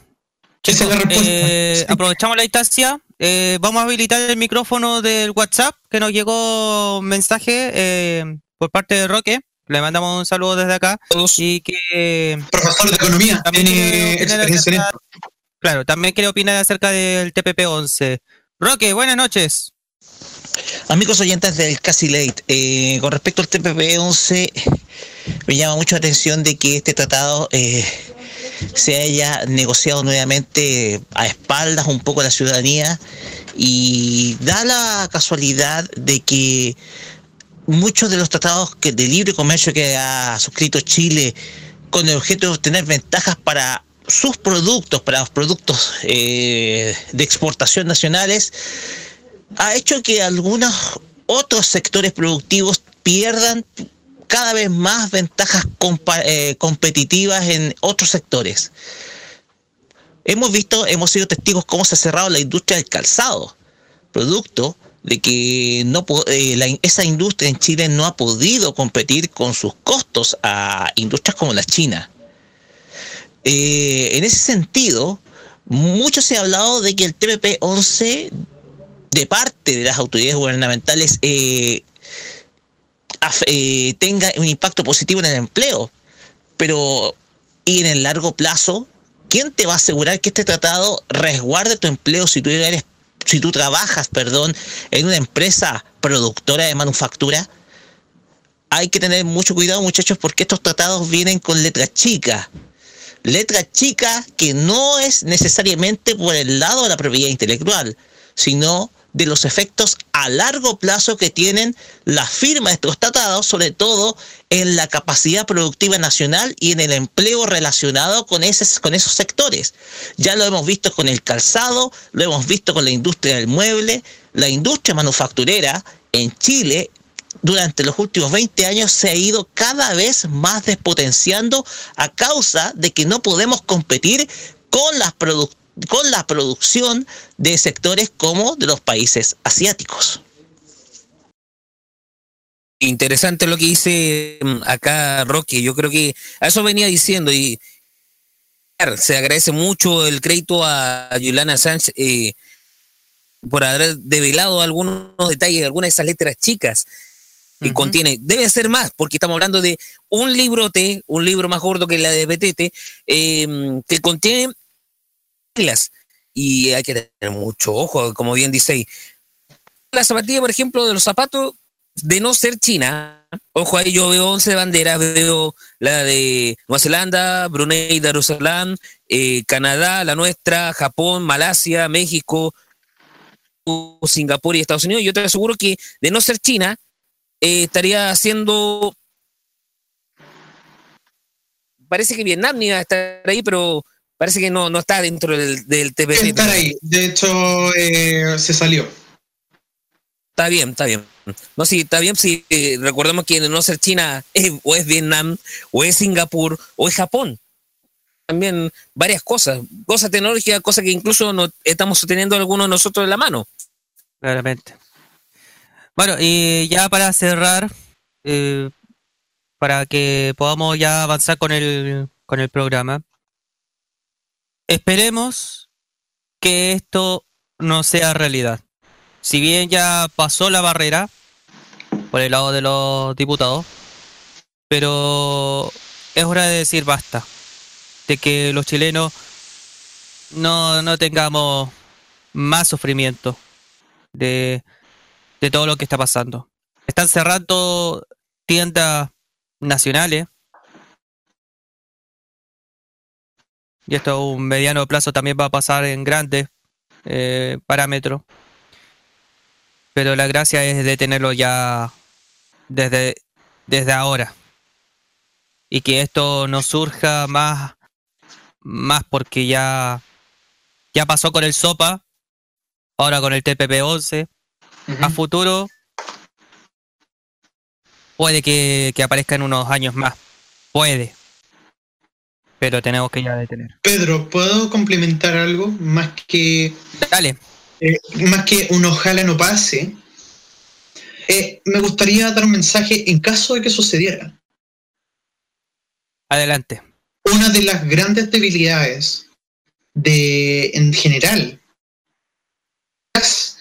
Eh, aprovechamos la instancia. Eh, vamos a habilitar el micrófono del WhatsApp que nos llegó un mensaje por parte de Roque. Le mandamos un saludo desde acá. Y que. Profesor de Economía, tiene experiencia Claro, también quiere opinar acerca del TPP-11. Roque, buenas noches. Amigos oyentes del Casi Late, eh, con respecto al TPP-11, me llama mucho la atención de que este tratado eh, se haya negociado nuevamente a espaldas un poco de la ciudadanía y da la casualidad de que muchos de los tratados que, de libre comercio que ha suscrito Chile con el objeto de obtener ventajas para sus productos, para los productos eh, de exportación nacionales, ha hecho que algunos otros sectores productivos pierdan cada vez más ventajas eh, competitivas en otros sectores. Hemos visto, hemos sido testigos cómo se ha cerrado la industria del calzado, producto de que no eh, esa industria en Chile no ha podido competir con sus costos a industrias como la China. Eh, en ese sentido, mucho se ha hablado de que el TPP-11 de parte de las autoridades gubernamentales eh, eh, tenga un impacto positivo en el empleo. Pero, y en el largo plazo, ¿quién te va a asegurar que este tratado resguarde tu empleo si tú eres, si tú trabajas, perdón, en una empresa productora de manufactura? Hay que tener mucho cuidado, muchachos, porque estos tratados vienen con letras chicas. Letra chica que no es necesariamente por el lado de la propiedad intelectual, sino de los efectos a largo plazo que tienen la firma de estos tratados, sobre todo en la capacidad productiva nacional y en el empleo relacionado con, ese, con esos sectores. Ya lo hemos visto con el calzado, lo hemos visto con la industria del mueble, la industria manufacturera en Chile durante los últimos 20 años se ha ido cada vez más despotenciando a causa de que no podemos competir con las con la producción de sectores como de los países asiáticos. Interesante lo que dice mm, acá Rocky. Yo creo que a eso venía diciendo y se agradece mucho el crédito a Juliana Sánchez eh, por haber develado algunos detalles, algunas de esas letras chicas que contiene. Debe ser más, porque estamos hablando de un librote, un libro más gordo que la de Betete, eh, que contiene y hay que tener mucho ojo, como bien dice ahí. La zapatilla, por ejemplo, de los zapatos, de no ser China, ojo ahí yo veo 11 banderas, veo la de Nueva Zelanda, Brunei, Darussalam, eh, Canadá, la nuestra, Japón, Malasia, México, Singapur y Estados Unidos. Yo te aseguro que de no ser China, eh, estaría haciendo... Parece que Vietnam ni va a estar ahí, pero parece que no, no está dentro del, del TPP. Está ahí, de hecho eh, se salió. Está bien, está bien. No, sí, está bien si recordemos que no ser China o es Vietnam, o es Singapur, o es Japón. También varias cosas, cosas tecnológicas, cosas que incluso no estamos teniendo algunos de nosotros en la mano. Claramente. Bueno, y ya para cerrar, eh, para que podamos ya avanzar con el, con el programa, Esperemos que esto no sea realidad. Si bien ya pasó la barrera por el lado de los diputados, pero es hora de decir basta, de que los chilenos no, no tengamos más sufrimiento de, de todo lo que está pasando. Están cerrando tiendas nacionales y esto a un mediano plazo también va a pasar en grandes eh, parámetros. Pero la gracia es de tenerlo ya desde, desde ahora. Y que esto no surja más, más porque ya, ya pasó con el SOPA, ahora con el TPP-11. A futuro puede que, que aparezca en unos años más. Puede. Pero tenemos que ya detener. Pedro, ¿puedo complementar algo? Más que. Dale. Eh, más que un ojalá no pase. Eh, me gustaría dar un mensaje en caso de que sucediera. Adelante. Una de las grandes debilidades de, en general, es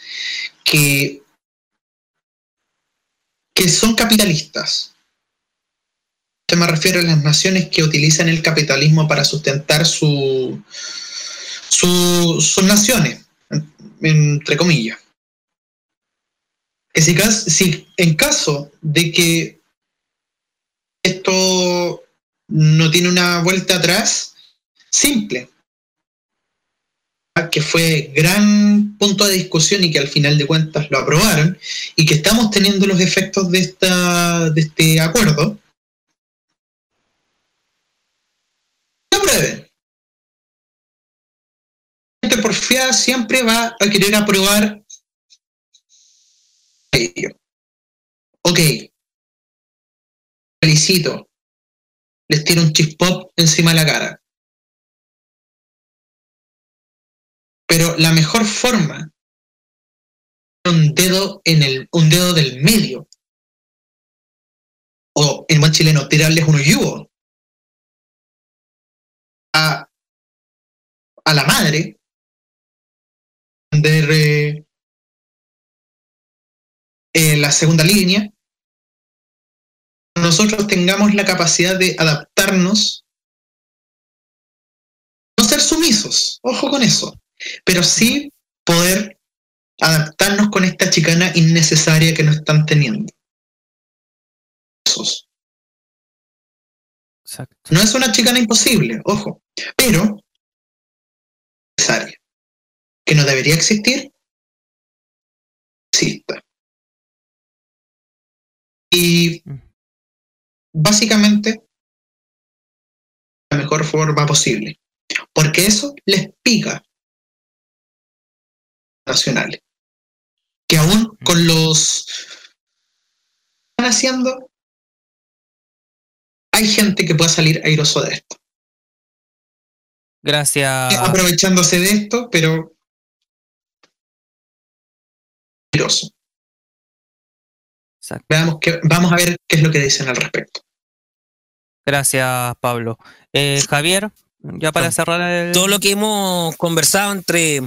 que, que son capitalistas. Me refiero a las naciones que utilizan el capitalismo para sustentar su, sus naciones, entre comillas. Que si, en caso de que esto no tiene una vuelta atrás, simple, que fue gran punto de discusión y que al final de cuentas lo aprobaron y que estamos teniendo los efectos de, esta, de este acuerdo, La gente porfiada siempre va a querer aprobar Ok. Felicito. Les tiro un chip pop encima de la cara. Pero la mejor forma un dedo en el un dedo del medio o en buen chileno tirarles un yugo a la madre de, en la segunda línea, nosotros tengamos la capacidad de adaptarnos, no ser sumisos, ojo con eso, pero sí poder adaptarnos con esta chicana innecesaria que nos están teniendo. No es una chicana imposible, ojo, pero. Que no debería existir, exista. Y mm. básicamente la mejor forma posible. Porque eso les pica nacionales. Que aún mm. con los están haciendo, hay gente que pueda salir airoso de esto. Gracias. Aprovechándose de esto, pero Veamos que, vamos a ver qué es lo que dicen al respecto. Gracias, Pablo. Eh, Javier, ya para cerrar el... Todo lo que hemos conversado entre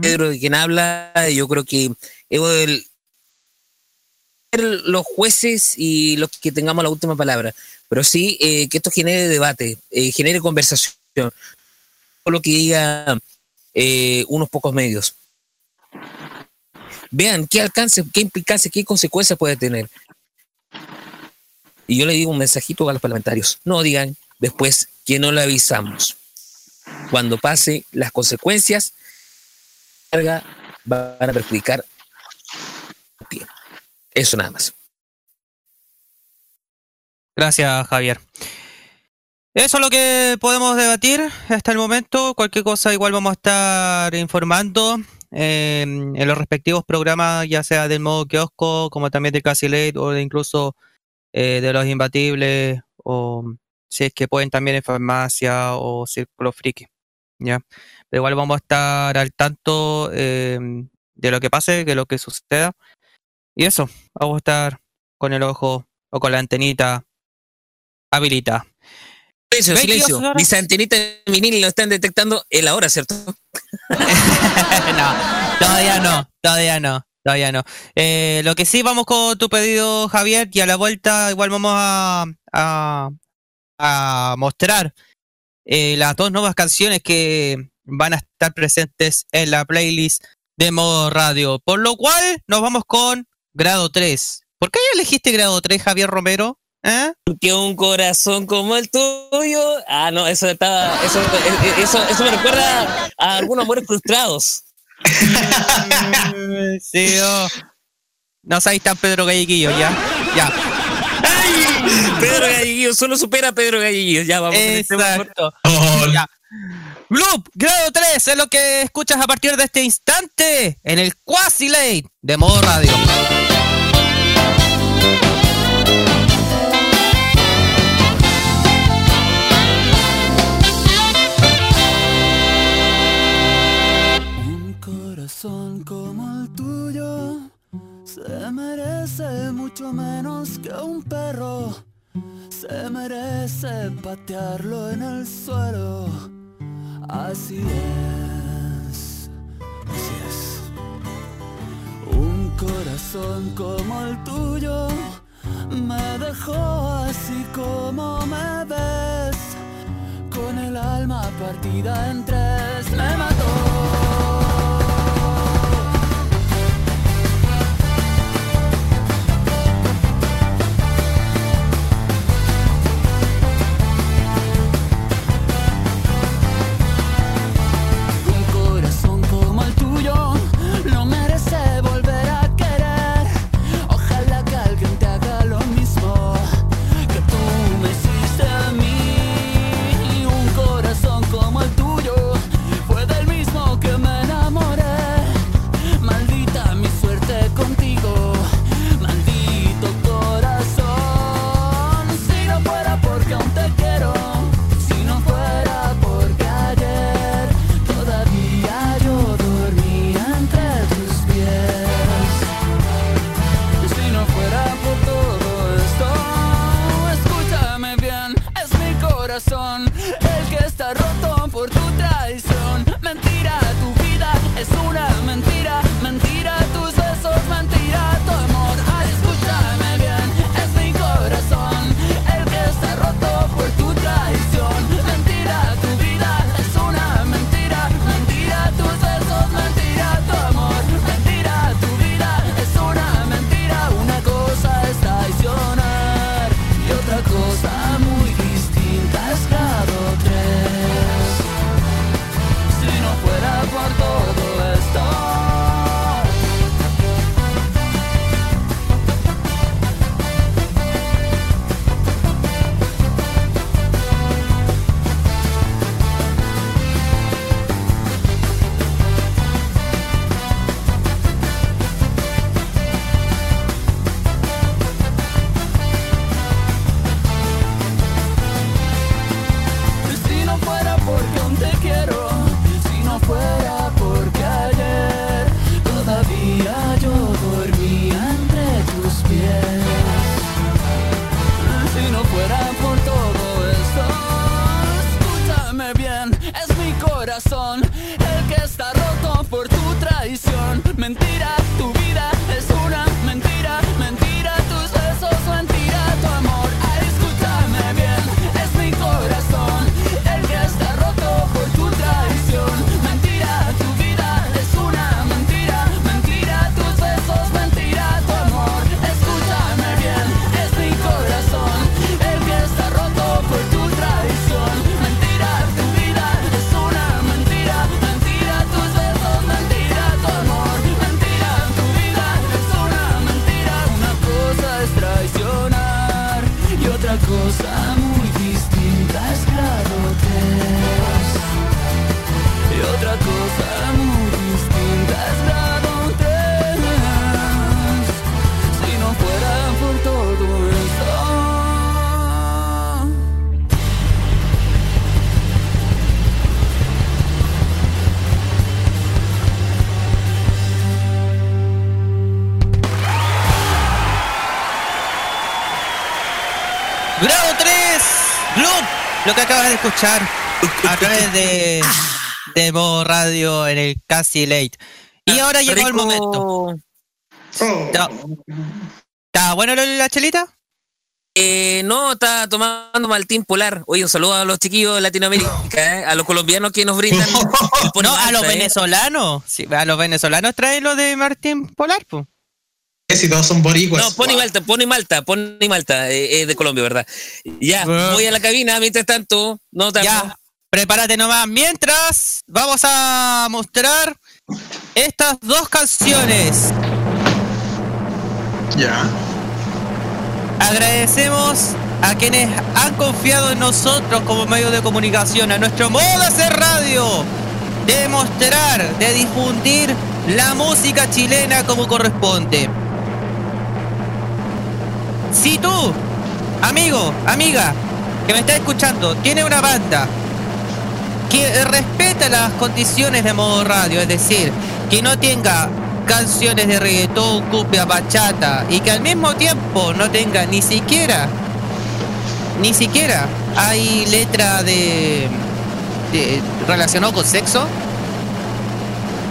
Pedro y quien habla, yo creo que el, los jueces y los que tengamos la última palabra, pero sí eh, que esto genere debate, eh, genere conversación, por lo que diga unos pocos medios vean qué alcance, qué implicancia, qué consecuencias puede tener. Y yo le digo un mensajito a los parlamentarios, no digan después que no le avisamos. Cuando pase las consecuencias, van a perjudicar. Eso nada más. Gracias, Javier. Eso es lo que podemos debatir hasta el momento. Cualquier cosa igual vamos a estar informando en los respectivos programas, ya sea del modo kiosco, como también de Casi Late, o de incluso eh, de los imbatibles, o si es que pueden también en farmacia o círculo friki. ¿ya? Pero igual vamos a estar al tanto em, de lo que pase, de lo que suceda. Y eso, vamos a estar con el ojo o con la antenita habilitada. Silencio, silencio. Mis antenitas vinil lo están detectando en la hora, ¿cierto? *laughs* no, todavía no, todavía no, todavía no. Eh, lo que sí, vamos con tu pedido, Javier, y a la vuelta igual vamos a, a, mostrar eh, las dos nuevas canciones que van a estar presentes en la playlist de modo radio. Por lo cual, nos vamos con grado 3. ¿Por qué elegiste grado 3, Javier Romero? ¿Eh? Que un corazón como el tuyo. Ah, no, eso estaba. Eso, eso, eso me recuerda a algunos amores frustrados. *laughs* sí, oh. No sabéis tan Pedro Galleguillo, ya. Ya. Pedro Galleguillo, solo supera a Pedro Galleguillo. Ya vamos. Exacto. Ya. Loop, grado 3 es lo que escuchas a partir de este instante en el Quasi Late de modo radio. Se merece mucho menos que un perro. Se merece patearlo en el suelo. Así es, así es. Un corazón como el tuyo me dejó así como me ves. Con el alma partida en tres me mató. Acabas de escuchar a través de, de modo radio en el casi late. Y ahora llegó el momento. ¿Está bueno la chelita? Eh, no, está tomando Maltín Polar. Oye, un saludo a los chiquillos de Latinoamérica, eh, a los colombianos que nos brindan. *laughs* no, a los eh. venezolanos. Sí, a los venezolanos traen lo de Martín Polar, pues. Si todos son boricuas. No, Pony Malta, Pony Malta, Pony Malta, eh, de Colombia, ¿verdad? Ya, voy a la cabina, mientras tanto, no tanto. Ya, prepárate nomás. Mientras, vamos a mostrar estas dos canciones. Ya. Agradecemos a quienes han confiado en nosotros como medio de comunicación, a nuestro modo de hacer radio, de mostrar, de difundir la música chilena como corresponde. Si tú, amigo, amiga, que me está escuchando, tiene una banda que respeta las condiciones de modo radio, es decir, que no tenga canciones de reggaetón, cumbia, bachata y que al mismo tiempo no tenga ni siquiera, ni siquiera hay letra de, de relacionado con sexo,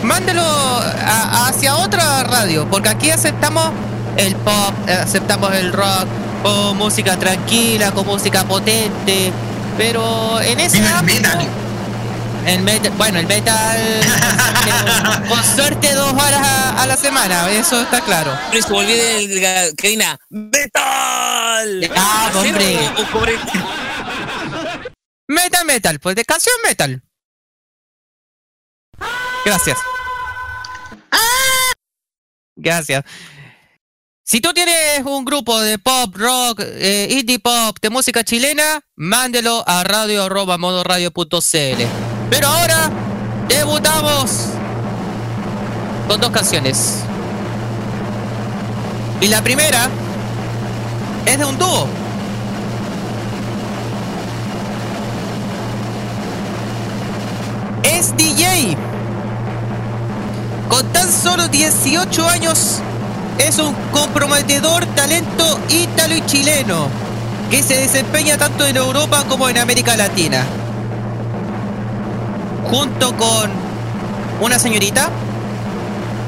mándelo hacia otra radio, porque aquí aceptamos el pop, aceptamos el rock, con música tranquila, con música potente, pero en ese el metal, bueno, el metal *laughs* con, suerte dos horas a, la semana, eso está claro. Pero se olvide de Keina. ¡Metal! Ah, hombre. Metal, metal, pues de canción metal. Gracias. Gracias. Si tú tienes un grupo de pop, rock, eh, indie pop, de música chilena, mándelo a radio modoradio.cl. Pero ahora debutamos con dos canciones. Y la primera es de un dúo. Es DJ. Con tan solo 18 años es un comprometedor talento ítalo y chileno que se desempeña tanto en Europa como en América Latina junto con una señorita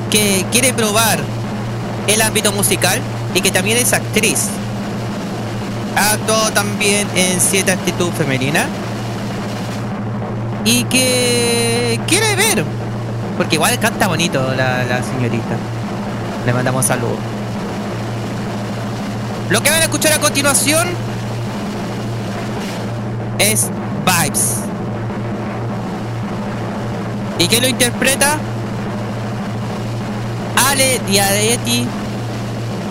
que quiere probar el ámbito musical y que también es actriz. Ha actuado también en Siete Actitud Femenina. Y que quiere ver, porque igual canta bonito la señorita. Le mandamos saludos. Lo que van a escuchar a continuación es Vibes. ¿Y quién lo interpreta? Ale Diadetti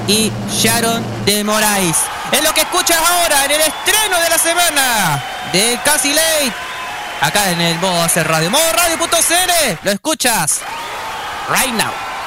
y Sharon de Moraes. Es lo que escuchas ahora en el estreno de la semana de Casi Late. Acá en el modo hacer radio. Modo radio.cl. Lo escuchas right now.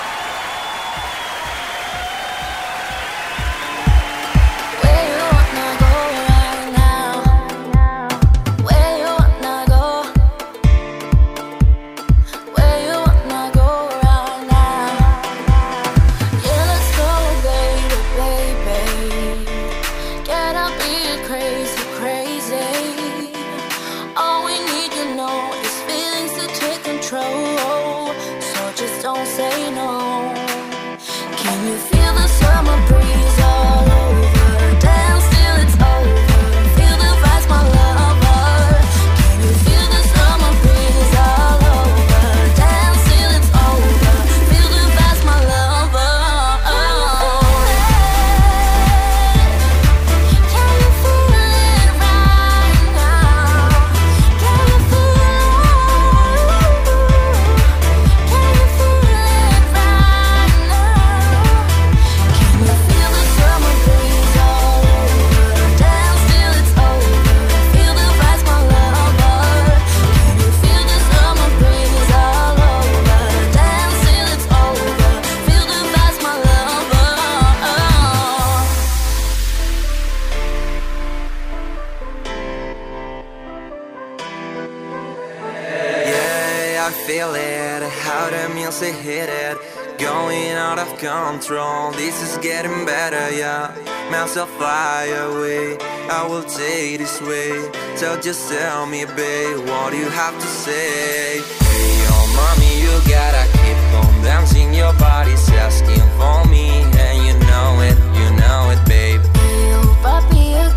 Control. This is getting better, yeah. Myself fly away. I will take this way. So just tell me, babe, what do you have to say? Hey, oh, mommy, you gotta keep on dancing. Your body's asking for me, and you know it, you know it, babe. Hey, oh, papi,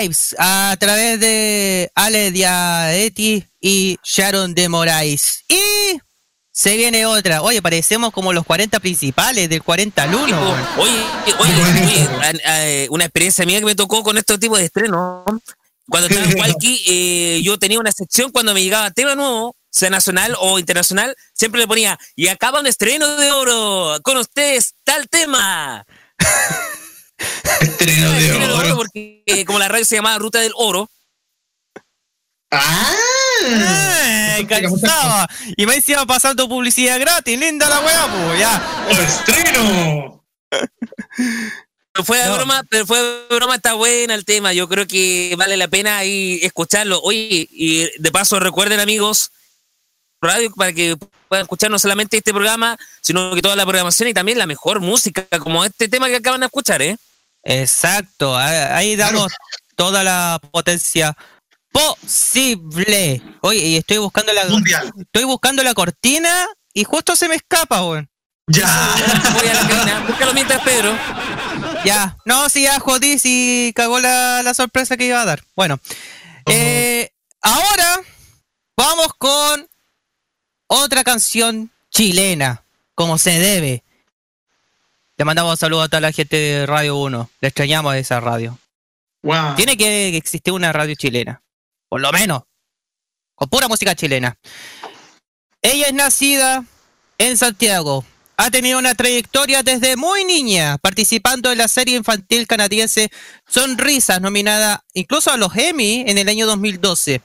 Vibes a través de Ale Diaeti y Sharon de Moraes. Y se viene otra. Oye, parecemos como los 40 principales del 40 al 1. Oye, oye, oye, a- a- una experiencia mía que me tocó con este tipo de estreno. Cuando estaba en Walkie, eh, yo tenía una sección cuando me llegaba tema nuevo, sea nacional o internacional, siempre le ponía, y acaba un estreno de oro, con ustedes, tal tema. *laughs* Estreno de oro oro. porque eh, como la radio se llamaba Ruta del Oro, ¡Ah! ¡Ay, cansaba! Y me decía pasando publicidad gratis. Linda la weá, pues, ya. ¡Oh, ¡Estreno! Pero fue de No. broma, pero fue de broma, está buena el tema. Yo creo que vale la pena ahí escucharlo. Oye, y de paso recuerden amigos, radio para que puedan escuchar no solamente este programa, sino que toda la programación y también la mejor música, como este tema que acaban de escuchar, ¿eh? Exacto. Ahí damos toda la potencia posible. Oye, y estoy buscando la Mundial. estoy buscando la cortina y justo se me escapa, weón. ¡Ya! Voy a la cabina, búscalo mientras Pedro. Ya, no, si ya jodí, si cagó la, la sorpresa que iba a dar. Bueno, eh, ahora vamos con otra canción chilena, como se debe. Le mandamos saludos a toda la gente de Radio 1. Le extrañamos a esa radio. ¡Wow! Tiene que existir una radio chilena, por lo menos, con pura música chilena. Ella es nacida en Santiago. Ha tenido una trayectoria desde muy niña, participando en la serie infantil canadiense Sonrisas, nominada incluso a los Emmy en el año 2012.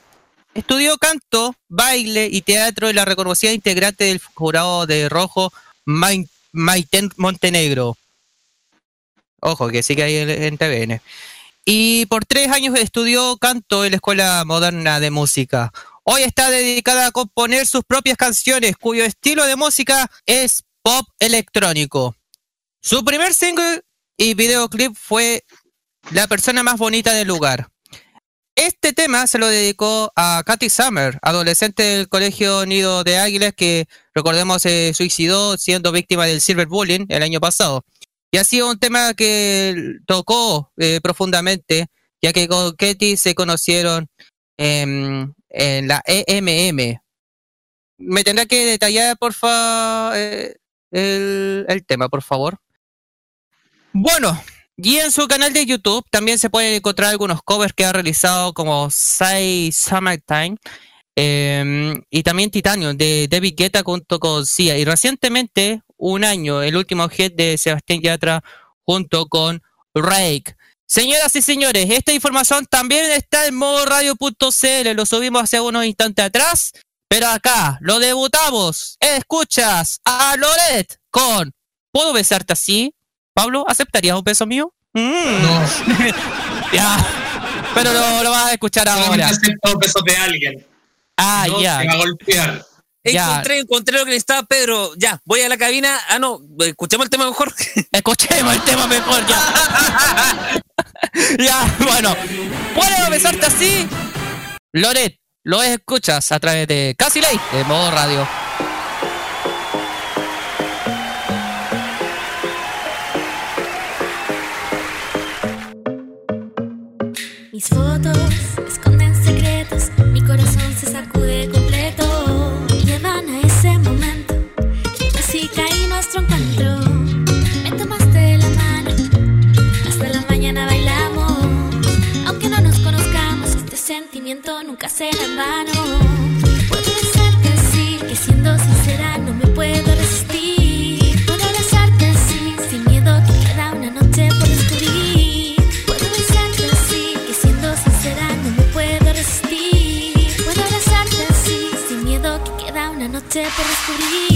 Estudió canto, baile y teatro en la reconocida integrante del jurado de Rojo, Mai- Maiten Montenegro. Ojo, que sigue ahí en- TVN. Y por tres años estudió canto en la Escuela Moderna de Música. Hoy está dedicada a componer sus propias canciones, cuyo estilo de música es pop electrónico. Su primer single y videoclip fue La persona más bonita del lugar. Este tema se lo dedicó a Katy Summer, adolescente del Colegio Nido de Águilas que, recordemos, se suicidó siendo víctima del cyberbullying el año pasado. Y ha sido un tema que tocó eh, profundamente, ya que con Katy se conocieron em, en la EMM. ¿Me tendrá que detallar, porfa, eh, el, el tema, por favor? Bueno, y en su canal de YouTube también se pueden encontrar algunos covers que ha realizado como Say Summertime em, y también Titanium de David Guetta junto con Sia. Y recientemente, un año, el último hit de Sebastián Yatra junto con Rake. Señoras y señores, esta información también está en modo radio.cl, lo subimos hace unos instantes atrás, pero acá lo debutamos. Escuchas a Loret con ¿Puedo besarte así? Pablo, ¿aceptarías un beso mío? Mm. No, *laughs* Ya. Pero lo, lo vas a escuchar solamente ahora. acepto besos de alguien. Ah, no, ya. Se va a golpear. Ya. Encontré, encontré lo que necesitaba Pedro. Ya, voy a la cabina. Ah, no, escuchemos el tema mejor. *laughs* Escuchemos el tema mejor ya. *laughs* ya, bueno. ¿Puedo besarte así? Loret, lo escuchas a través de Casi Ley, de modo radio. Mis fotos esconden secretos, mi corazón se sacude completo. Llevan a ese momento, así caí nuestro encuentro. Me tomaste la mano, hasta la mañana bailamos. Aunque no nos conozcamos, este sentimiento nunca será en vano. Noche por.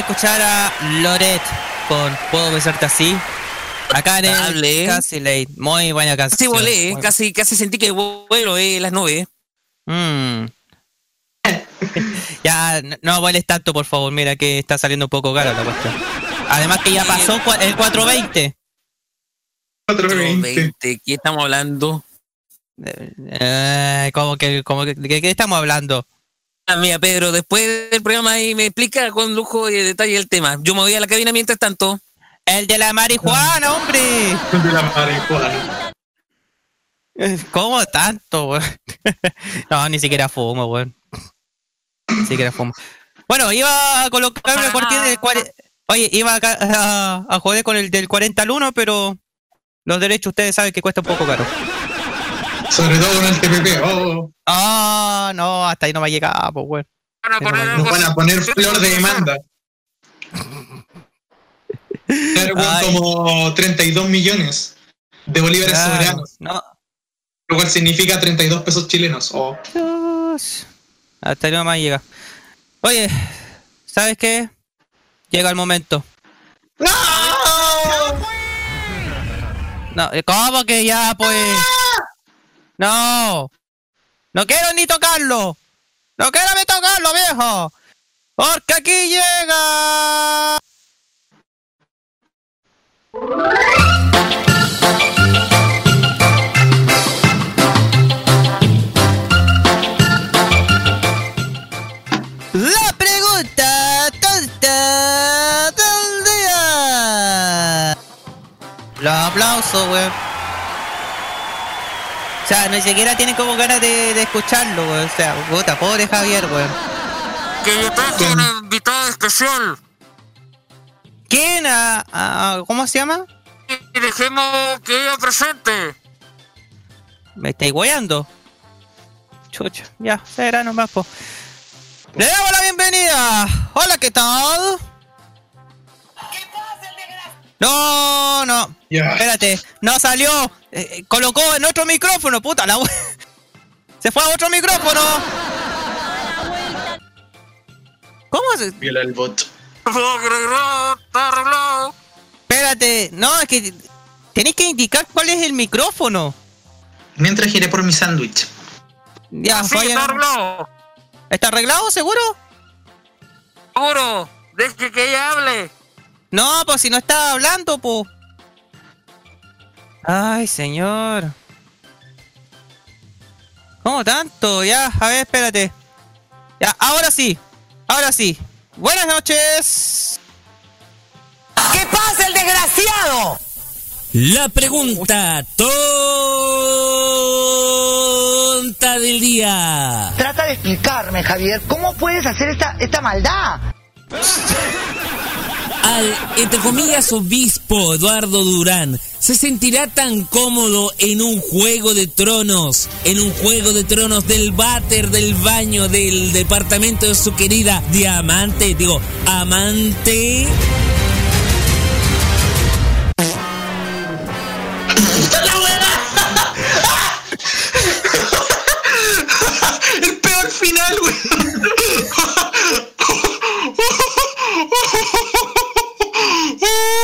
De escuchar a Loret con Puedo besarte así. Acá en el. Casi Late. Muy buena canción. Casi volé, Muy- casi, casi sentí que vuelo eh, las nubes. Mm. *laughs* ya, no- no vueles tanto, por favor. Mira que está saliendo un poco caro la cuestión. Además que ya pasó el 420. 420. 20, ¿qué estamos hablando? Eh, ¿cómo que, cómo que- ¿De qué estamos hablando? Mira, Pedro, después del programa ahí me explica con lujo y detalle el tema. Yo me voy a la cabina mientras tanto. El de la marihuana, hombre. De la marihuana. ¿Cómo tanto, weón? no, ni siquiera fumo, weón. Ni siquiera fumo. Bueno, iba a colocar una cortina del 40. Oye, iba acá a, a joder con el del 40 al 1, pero los derechos ustedes saben que cuesta un poco caro. Sobre todo con el TPP. Oh, Ah, no, hasta ahí no me ha llegado, pues, weón. nos van a poner flor de demanda. Como 32 millones de bolívares Claro, soberanos, no. lo cual significa 32 pesos chilenos. Oh. Dios. Hasta ahí no me ha llegado. Oye, ¿sabes qué? Llega el momento. ¡No! No, ¿cómo que ya, pues? No. No quiero ni tocarlo. No quiero ni tocarlo, viejo. Porque aquí llega. La pregunta tonta del día. Los aplausos, weón. O sea, ni siquiera tienen como ganas de, de escucharlo, weón. O sea, puta, pobre Javier, weón. Que yo traje un invitado especial. ¿Quién? a- a- ¿Cómo se llama? Y dejemos que ella presente. ¿Me estáis guayando? Chucha, ya, será nomás, po. Le damos la bienvenida. Hola, ¿qué tal? No, no. Ya. Espérate, no salió. Eh, eh, colocó en otro micrófono, puta la *laughs* Se fue a otro micrófono. ¿Cómo se.? Viola el bot. Arreglado, está arreglado. Espérate, no, es que tenéis que indicar cuál es el micrófono. Mientras giré por mi sándwich. Ya, Sí, está arreglado. ¿Está arreglado, seguro? Seguro. Deje que ella hable. No, pues si no está hablando, pues. Ay, señor. ¿Cómo tanto? Ya, a ver, espérate. Ya, ahora sí. Ahora sí. Buenas noches. ¿Qué pasa, el desgraciado? La pregunta tonta del día. Trata de explicarme, Javier, ¿cómo puedes hacer esta, esta maldad? *laughs* Al, entre comillas, obispo Eduardo Durán, ¿se sentirá tan cómodo en un juego de tronos? En un juego de tronos del váter, del baño, del departamento de su querida diamante, digo, amante.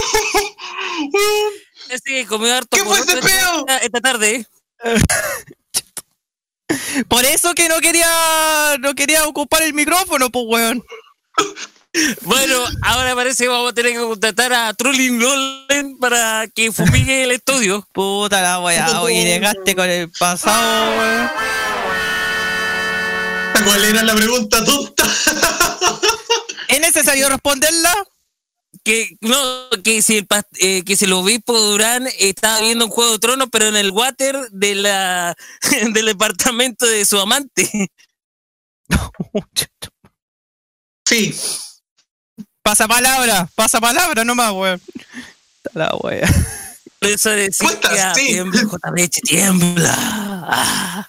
*laughs* Ese que comió harto ¿Qué fue ese peo? esta, esta tarde. *laughs* Por eso que no quería no quería ocupar el micrófono, pues weón. Bueno, ahora parece que vamos a tener que contratar a Trolling Nolan para que fumigue el estudio. Puta la weá, *laughs* oye, llegaste con el pasado, weón. ¿Cuál era la pregunta tonta? ¿Es necesario responderla? Que no, que si el eh, que si el obispo Durán estaba viendo un juego de tronos, pero en el water de la *laughs* del departamento de su amante. *laughs* Sí. Pasa palabra, pasa palabra nomás, weón. La wea. Por eso decía, sí. tiembla, JBH, tiembla. Ah.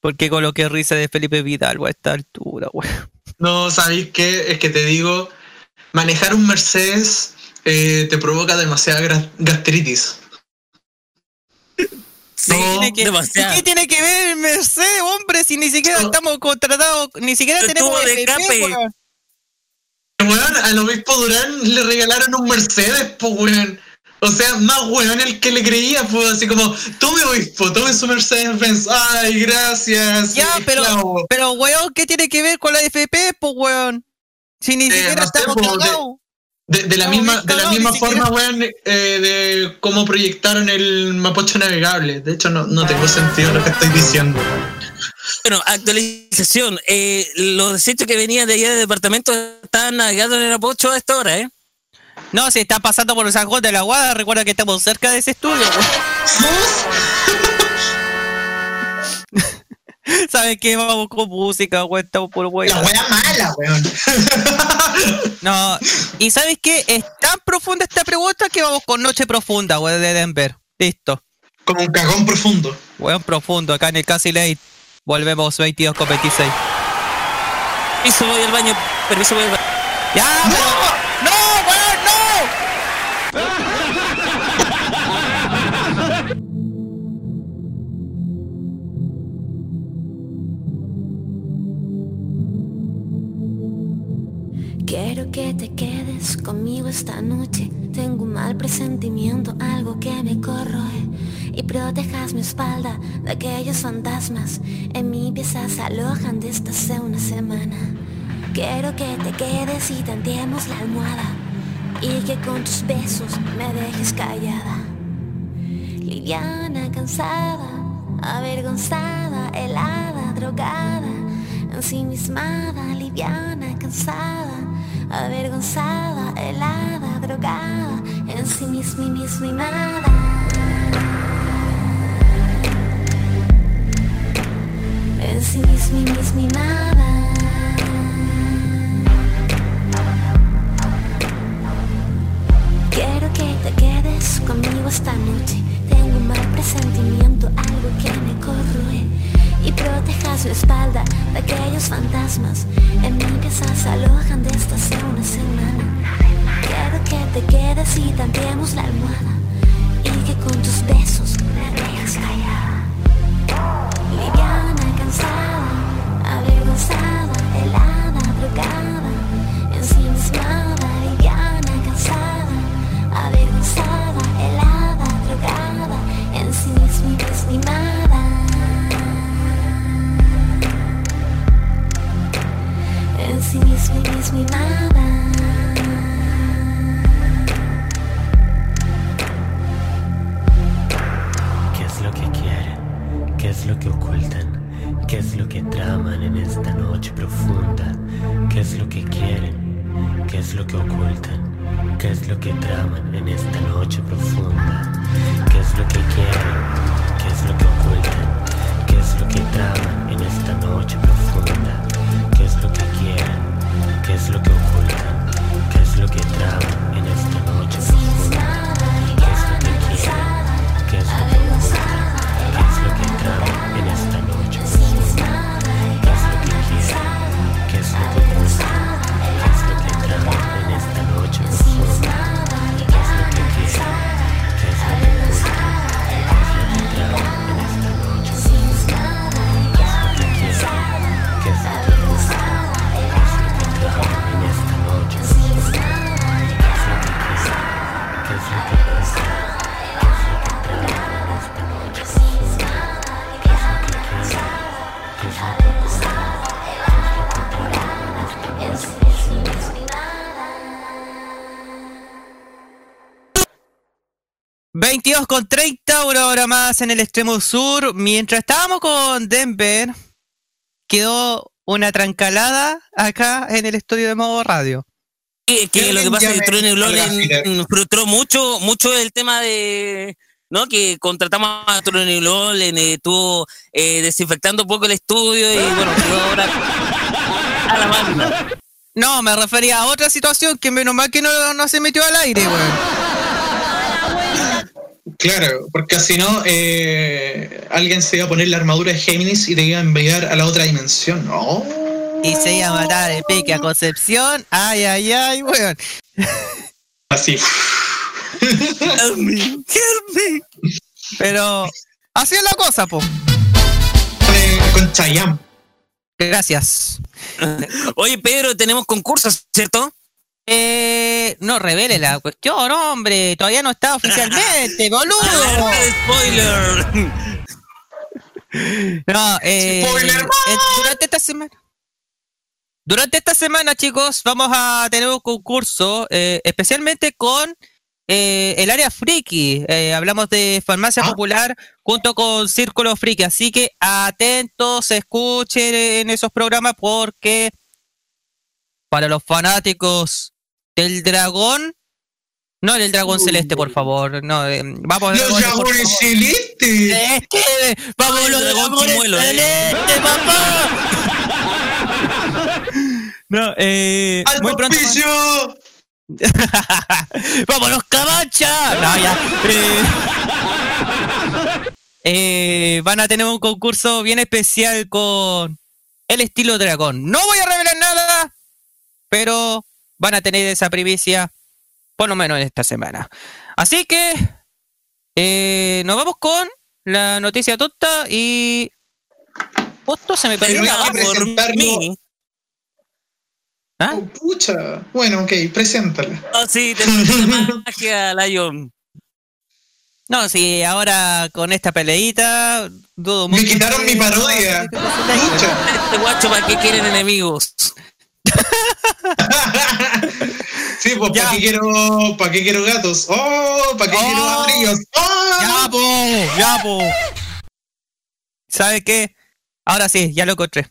¿Por qué coloqué risa de Felipe Vidal a esta altura, weón? No, ¿sabéis qué? Es que te digo, manejar un Mercedes eh, te provoca demasiada gastritis. Sí, No, Tiene que- demasiado. ¿Y ¿Qué tiene que ver el Mercedes, hombre? Si ni siquiera estamos contratados, ni siquiera Pero tenemos de FP, escape. weón. Weón, al obispo Durán le regalaron un Mercedes, pues weón. O sea, más weón el que le creía, pues así como, tome obispo, tome su Mercedes Benz. Ay, gracias. Ya, pero, esclavo". pero weón, ¿qué tiene que ver con la FP, pues weón? Si ni Eh, siquiera no estamos de- cagados. De, de la misma, de la misma forma, siquiera- weón, eh, de cómo proyectaron el Mapocho navegable. De hecho, no, no tengo sentido lo que estoy diciendo. Bueno, actualización. Eh, los desechos que venían de allá del departamento estaban navegando en el Apocho a esta hora, ¿eh? No, si está pasando por San Juan de la Guada, recuerda que estamos cerca de ese estudio. *laughs* ¿Sabes qué? Vamos con música, weón, estamos por weón. La wea mala, weón. *laughs* No, y ¿sabes qué? Es tan profunda esta pregunta que vamos con Noche Profunda, weón, de Denver. Listo. Como un cagón profundo. Weón profundo, acá en el Casi Late. Volvemos 22 con 26. Permiso, voy al baño. Permiso, voy al baño. ¡Ya! Quiero que te quedes conmigo esta noche. Tengo un mal presentimiento, algo que me corroe. Y protejas mi espalda de aquellos fantasmas. En mi pieza se alojan desde hace una semana. Quiero que te quedes y tanteemos la almohada. Y que con tus besos me dejes callada. Liviana, cansada, avergonzada, helada, drogada, ensimismada, liviana, cansada, avergonzada, helada, drogada, ensimismimada. Ensimismimada. Esta noche. Tengo un mal presentimiento, algo que me corroe. Y protejas mi espalda de aquellos fantasmas. En mi pieza se alojan desde hace una semana. Quiero que te quedes y tanteemos la almohada. Y que con tus besos me dejes callada. Liviana, cansada, avergonzada, helada, drogada, ensimismada, Ensimismada. 22 con 30, una hora más en el extremo sur. Mientras estábamos con Denver, quedó una trancalada acá en el estudio de modo radio. Que, que lo que pasa es que Trueno Lolen frustró mucho, mucho el tema de. ¿no? Que contratamos a Trueno y Lolen, estuvo eh, desinfectando un poco el estudio y bueno, quedó ahora a la banda. No, me refería a otra situación que menos mal que no, no se metió al aire, weón. Claro, porque si no, eh, alguien se iba a poner la armadura de Géminis y te iba a enviar a la otra dimensión. Oh. Y se iba a matar de pique a Concepción. Ay, ay, ay, weón. Así. Help me, help me. Pero así es la cosa, po. Eh, Con Chayam. Gracias. Oye, Pedro, tenemos concursos, ¿cierto? Eh, no revele la cuestión, hombre. Todavía no está oficialmente, *laughs* boludo. Spoiler. No, eh, Spoiler. eh, durante esta semana. Durante esta semana, chicos, vamos a tener un concurso, eh, especialmente con eh, el área friki. Eh, hablamos de farmacia Ah. popular junto con Círculo Friki. Así que atentos, escuchen en esos programas porque para los fanáticos del dragón, no del dragón celeste, por favor. No, eh, vamos Los dragones celestes. Este, vamos Ay, los dragones eh. celestes, papá. *laughs* No, eh, ¡Al muy pronto. *laughs* ¡Vámonos, Camacha! No, ya. Eh, eh, van a tener un concurso bien especial con el estilo dragón. No voy a revelar nada, pero van a tener esa primicia por lo menos en esta semana. Así que eh, nos vamos con la noticia tonta y justo se me perdió la que presentarlo. mí. ¿Ah? Oh, pucha. Bueno, ok, preséntala. Oh, sí, tenemos *laughs* magia, Lion. No, sí, ahora con esta peleita dudo mucho. Me quitaron que- mi parodia. Pucha. Este guacho, ¿para qué quieren enemigos? Sí, pues. ¿para qué quiero, para qué quiero gatos? Oh, ¿para qué Oh. quiero abrigos? Oh. ¡Ya, po! ¡Ya, po! ¿Sabe qué? Ahora sí, ya lo encontré.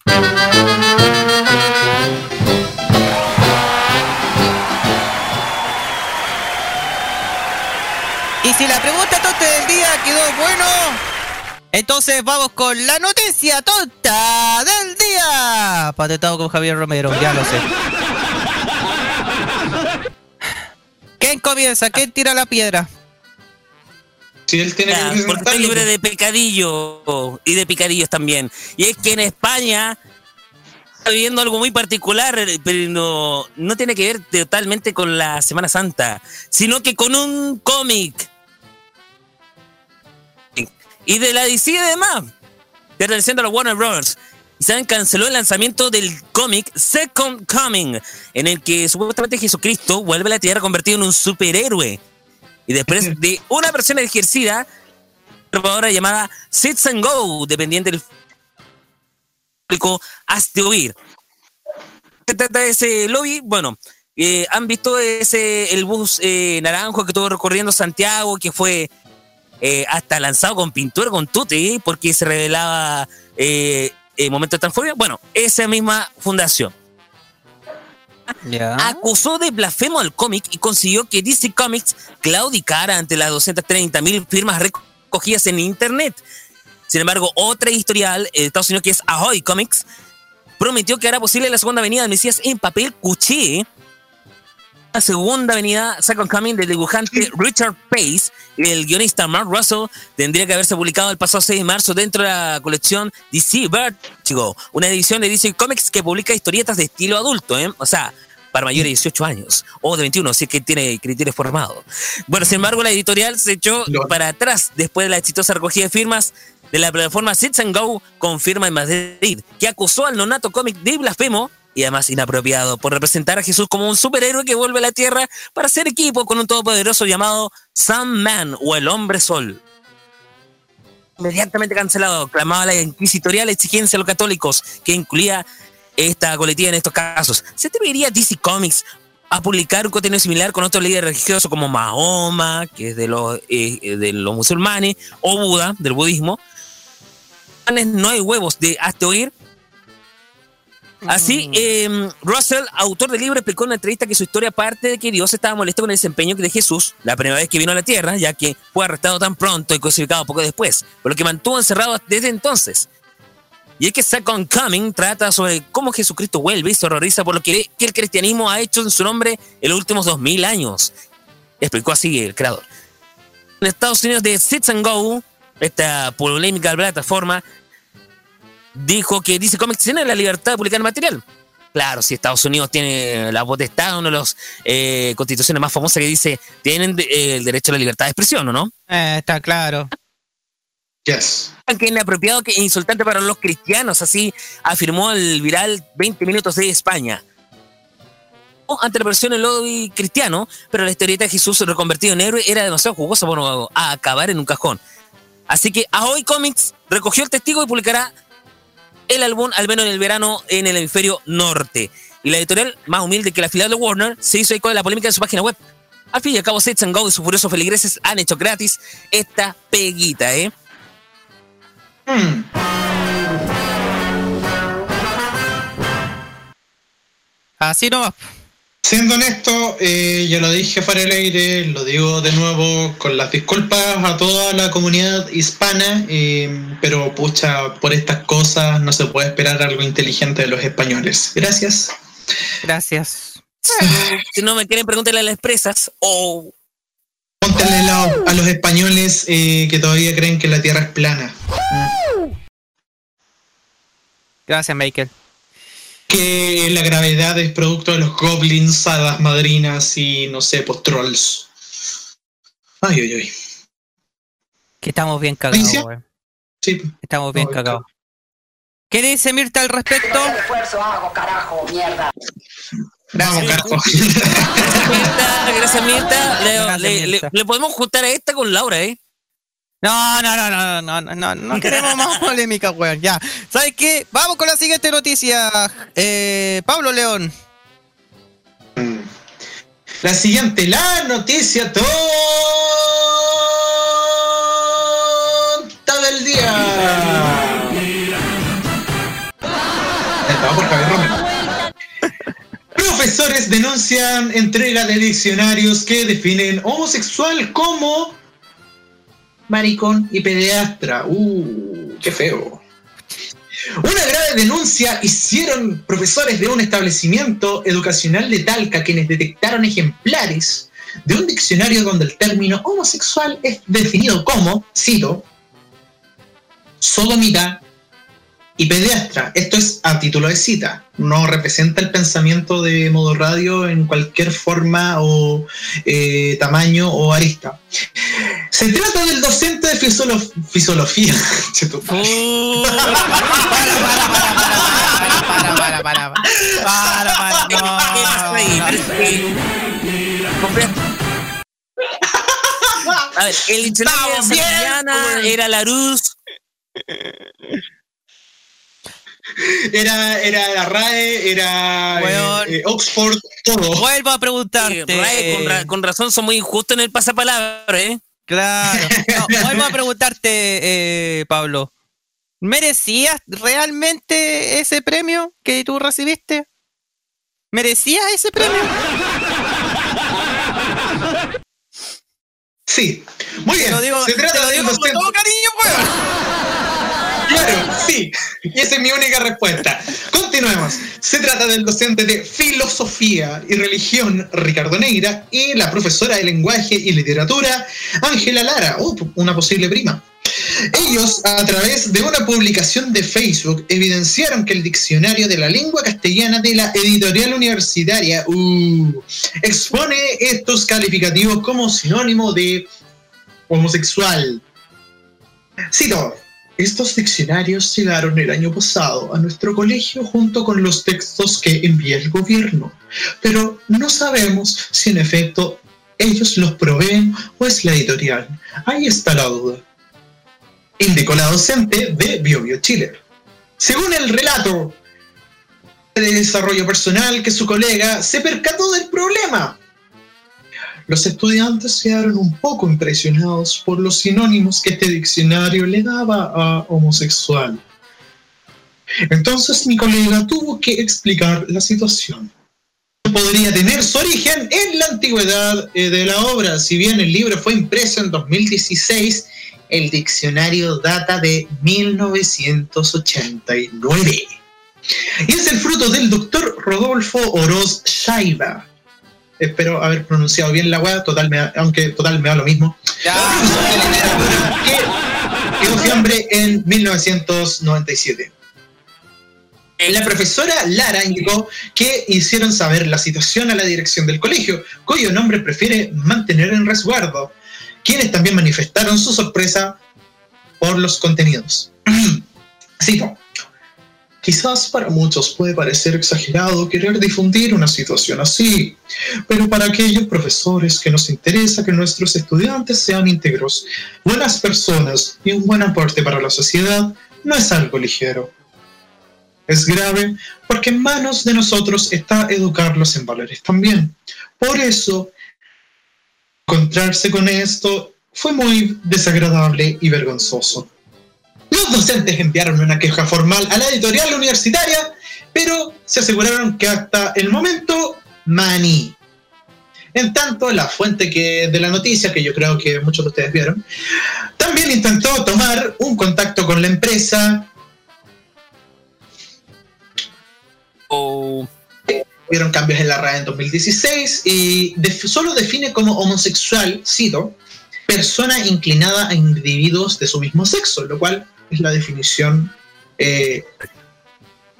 Y si la pregunta tonta del día quedó bueno, entonces vamos con la noticia tonta del día. Patentado con Javier Romero, ya lo sé. ¿Quién comienza? ¿Quién tira la piedra? Si él tiene Ya, que porque estoy libre de pecadillo y de picadillos también. Y es que en España está viviendo algo muy particular, pero no, no tiene que ver totalmente con la Semana Santa, sino que con un cómic. Y de la DC y demás, perteneciendo a los Warner Bros. Y saben, canceló el lanzamiento del cómic Second Coming, en el que supuestamente Jesucristo vuelve a la tierra convertido en un superhéroe. Y después *laughs* de una versión ejercida, ahora llamada Sits and Go, dependiente del público, hazte huir. ¿Qué trata de ese lobby? Bueno, eh, han visto ese el bus eh, naranjo que estuvo recorriendo Santiago, que fue eh, hasta lanzado con pintura con tute, porque se revelaba eh, momento de transfobia. Bueno, esa misma fundación. Acusó de blasfemo al cómic y consiguió que DC Comics claudicara ante las 230.000 firmas recogidas en Internet. Sin embargo, otra editorial de Estados Unidos, que es Ahoy Comics, prometió que hará posible la segunda venida de Mesías en papel cuché la segunda avenida Second Coming del dibujante Richard Pace y el guionista Mark Russell tendría que haberse publicado el pasado 6 de marzo dentro de la colección DC Vertigo, una edición de DC Comics que publica historietas de estilo adulto, ¿eh? o sea, para mayores de 18 años o de 21, si es que tiene criterios formados. Bueno, sin embargo, la editorial se echó para atrás después de la exitosa recogida de firmas de la plataforma Sits and Go con firma en Madrid, que acusó al nonato cómic de blasfemo y además inapropiado por representar a Jesús como un superhéroe que vuelve a la tierra para ser equipo con un todopoderoso llamado Man o el hombre sol. Inmediatamente cancelado, clamaba la inquisitorial exigencia a los católicos que incluía esta coletilla en estos casos. ¿Se atrevería DC Comics a publicar un contenido similar con otros líderes religiosos como Mahoma, que es de los, eh, de los musulmanes, o Buda, del budismo? No hay huevos de hasta oír Así, em, Russell, autor del libro, explicó en una entrevista que su historia parte de que Dios estaba molesto con el desempeño de Jesús la primera vez que vino a la tierra, ya que fue arrestado tan pronto y crucificado poco después, por lo que mantuvo encerrado desde entonces. Y es que Second Coming trata sobre cómo Jesucristo vuelve y se horroriza por lo que, el cristianismo ha hecho en su nombre en los últimos dos mil años. Explicó así el creador. En Estados Unidos de Sits and Go, esta polémica plataforma, dijo que DC Comics tiene la libertad de publicar material. Claro, si Estados Unidos tiene la potestad, una de las eh, constituciones más famosas que dice, tienen eh, el derecho a la libertad de expresión, ¿o no? Eh, está claro. Yes. Que inapropiado que insultante para los cristianos, así afirmó el viral 20 minutos de España. Ante la versión del lobby cristiano, pero la historieta de Jesús reconvertido en héroe era demasiado jugosa para acabar en un cajón. Así que Ahoy Comics recogió el testigo y publicará el álbum, al menos en el verano, en el hemisferio norte. Y la editorial, más humilde que la filial de Warner, se hizo eco de la polémica de su página web. Al fin y al cabo, Sets and Go y sus furiosos feligreses han hecho gratis esta peguita, ¿eh? Así no Siendo honesto, eh, ya lo dije para el aire, lo digo de nuevo con las disculpas a toda la comunidad hispana, eh, pero pucha, por estas cosas no se puede esperar algo inteligente de los españoles. Gracias. Gracias. si no me quieren, pregúntale a las empresas o... Póntale a los españoles eh, que todavía creen que la Tierra es plana. Gracias, Michael que la gravedad es producto de los goblins, hadas madrinas y no sé, pues trolls. Ay, ay, ay. Que estamos bien cagados, Sí. Estamos bien cagados. ¿Qué dice Mirta al respecto? ¿Qué esfuerzo hago, carajo, mierda? Vamos, carajo. *laughs* gracias, Mirta. Le, le, podemos juntar a esta con Laura, ¿eh? No, no, no, no, no, no, no, no queremos más polémica, weón. Ya. ¿Sabes qué? Vamos con la siguiente noticia. Eh, Pablo León. La siguiente, la noticia tonta del día. Profesores denuncian entrega de diccionarios que definen homosexual como maricón y pediatra. Uh, qué feo. Una grave denuncia hicieron profesores de un establecimiento educacional de Talca quienes detectaron ejemplares de un diccionario donde el término homosexual es definido como, cito, sodomita y pediatra. Esto es a título de cita. No representa el pensamiento de modo radio en cualquier forma o eh, tamaño o arista. Se trata del docente de fisiología. para, para, para, para, para, para, para, A ver, el diccionario de era la luz *laughs* era, era la RAE, era eh, eh, Oxford, todo. Vuelvo a preguntarte. RAE, con, razón, son muy injustos en el pasapalabra, ¿eh? Claro. *laughs* No, vuelvo a preguntarte, eh, Pablo. ¿Merecías realmente ese premio que tú recibiste? ¿Merecías ese premio? Sí. Muy bien. Te lo digo, Se trata te lo digo con todo cariño, weón. *laughs* Claro, sí. Y esa es mi única respuesta. Continuemos. Se trata del docente de filosofía y religión, Ricardo Neira, y la profesora de lenguaje y literatura, Ángela Lara, una posible prima. Ellos, a través de una publicación de Facebook, evidenciaron que el diccionario de la lengua castellana de la editorial universitaria expone estos calificativos como sinónimo de homosexual. Cito, estos diccionarios llegaron el año pasado a nuestro colegio junto con los textos que envía el gobierno, pero no sabemos si en efecto ellos los proveen o es la editorial. Ahí está la duda. Indicó la docente de BioBio Chile. Según el relato de desarrollo personal que su colega se percató del problema. Los estudiantes quedaron un poco impresionados por los sinónimos que este diccionario le daba a homosexual. Entonces mi colega tuvo que explicar la situación. Podría tener su origen en la antigüedad eh, de la obra. Si bien el libro fue impreso en 2016, el diccionario data de 1989. Y es el fruto del doctor Rodolfo Oroz Shaiba. Espero haber pronunciado bien la weá, total me da- aunque total me da lo mismo. Que quedó fiambre en 1997. La profesora Lara indicó que hicieron saber la situación a la dirección del colegio, cuyo nombre prefiere mantener en resguardo, quienes también manifestaron su sorpresa por los contenidos. *clears throat* Cito. Quizás para muchos puede parecer exagerado querer difundir una situación así, pero para aquellos profesores que nos interesa que nuestros estudiantes sean íntegros, buenas personas y un buen aporte para la sociedad, no es algo ligero. Es grave porque en manos de nosotros está educarlos en valores también. Por eso, encontrarse con esto fue muy desagradable y vergonzoso. Los docentes enviaron una queja formal a la editorial universitaria, pero se aseguraron que hasta el momento, maní. En tanto, la fuente que, de la noticia, que yo creo que muchos de ustedes vieron, también intentó tomar un contacto con la empresa. Hubieron cambios en la RAE en 2016 y solo define como homosexual, cito, persona inclinada a individuos de su mismo sexo, lo cual es la definición eh,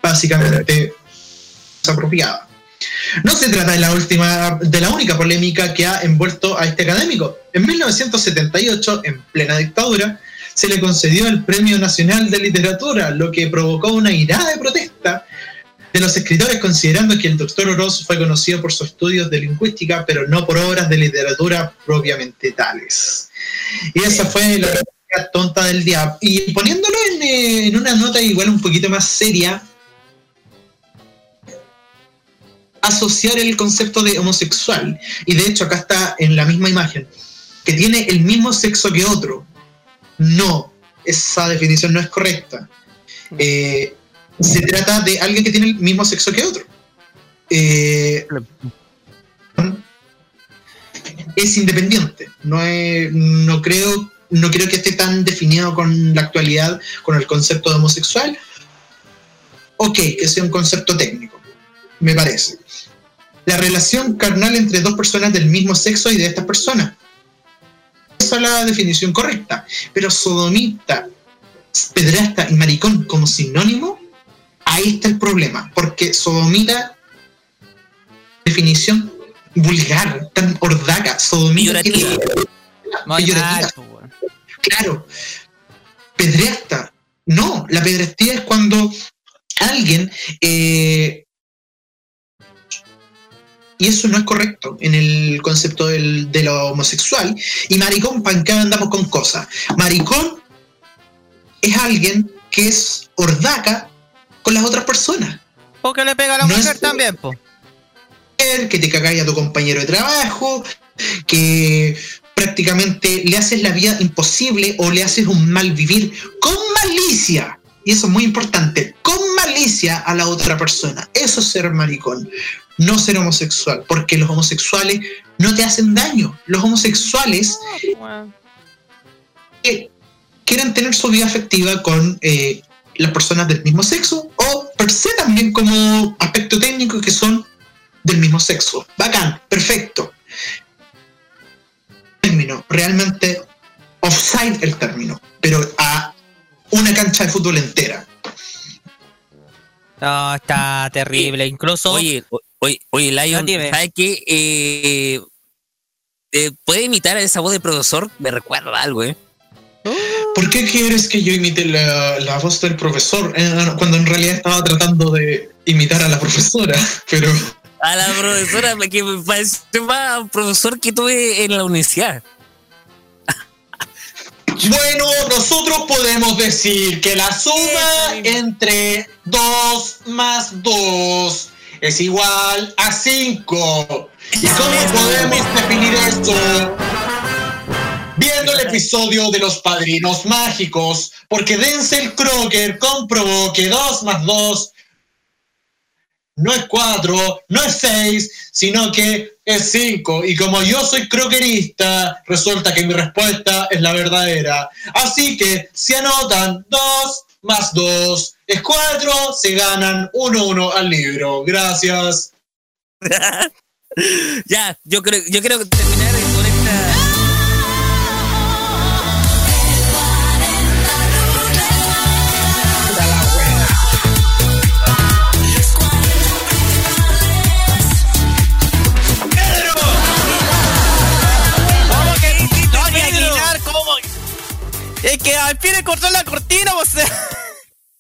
básicamente apropiada. No se trata de la última, de la única polémica que ha envuelto a este académico. En 1978, en plena dictadura, se le concedió el Premio Nacional de Literatura, lo que provocó una irada de protesta de los escritores considerando que el doctor Oroz fue conocido por sus estudios de lingüística, pero no por obras de literatura propiamente tales. Y esa fue la tonta del diablo. Y poniéndolo en, eh, en una nota igual un poquito más seria, asociar el concepto de homosexual, y de hecho acá está en la misma imagen, que tiene el mismo sexo que otro. No, esa definición no es correcta. Eh, se trata de alguien que tiene el mismo sexo que otro. Eh, es independiente. No, es- no, creo, no creo que esté tan definido con la actualidad, con el concepto de homosexual. Ok, que sea un concepto técnico, me parece. La relación carnal entre dos personas del mismo sexo y de estas personas. Esa es la definición correcta. Pero sodomita, pedrasta y maricón como sinónimo, ahí está el problema. Porque sodomita, definición vulgar, tan hordaca, sodomita. Pedreasta. No, la pedreastía es cuando alguien. eh, y eso no es correcto en el concepto del- de lo homosexual. Y maricón, ¿para qué andamos con cosas? Maricón es alguien que es hordaca con las otras personas. O que le pega a la No mujer también, po. que te cagáis a tu compañero de trabajo, que prácticamente le haces la vida imposible o le haces un mal vivir con malicia. Y eso es muy importante, con malicia a la otra persona. Eso es ser maricón, no ser homosexual, porque los homosexuales no te hacen daño. Los homosexuales eh, quieren tener su vida afectiva con eh, las personas del mismo sexo o per se también como aspecto técnico que son del mismo sexo. Bacán, perfecto. Término, realmente offside el término, pero a una cancha de fútbol entera. No, está terrible. Incluso. Oye, oye, oye, Lion, ¿sabes qué? Eh, eh, ¿Puede imitar a esa voz de profesor? Me recuerda algo, ¿eh? ¿Por qué quieres que yo imite la, voz del profesor? Eh, cuando en realidad estaba tratando de imitar a la profesora, *laughs* pero. A la profesora, que me parece más profesor que tuve en la universidad. Bueno, nosotros podemos decir que la suma entre 2 más 2 es igual a 5. ¿Y cómo podemos definir esto? Viendo el episodio de los padrinos mágicos, porque Denzel Crocker comprobó que 2 más 2 no es 4, no es 6, sino que es 5. Y como yo soy croquerista, resulta que mi respuesta es la verdadera. Así que si anotan 2 más 2 es 4, se ganan 1-1 al libro. Gracias. *laughs* ya, yo creo, yo creo que terminar Es que al fin encontró la cortina, *laughs* o sea.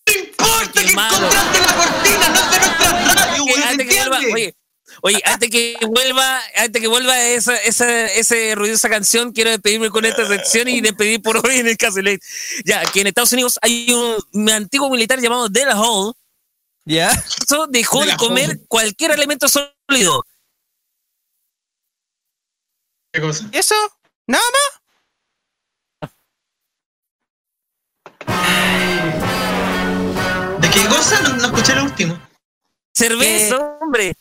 ¡No importa que encontraste la cortina! ¡No es de nuestra radio, güey! Antes que vuelva, oye, oye, antes que vuelva, antes que vuelva esa, esa, esa ruidosa canción, quiero despedirme con esta sección y despedir por hoy en el Castle Ya, que en Estados Unidos hay un antiguo militar llamado Della Hall. ¿Ya? Eso dejó de comer cualquier elemento sólido. ¿Qué cosa? ¿Eso? ¿Nada más? Qué cosa? No, escuché lo último. Cerveza, hombre.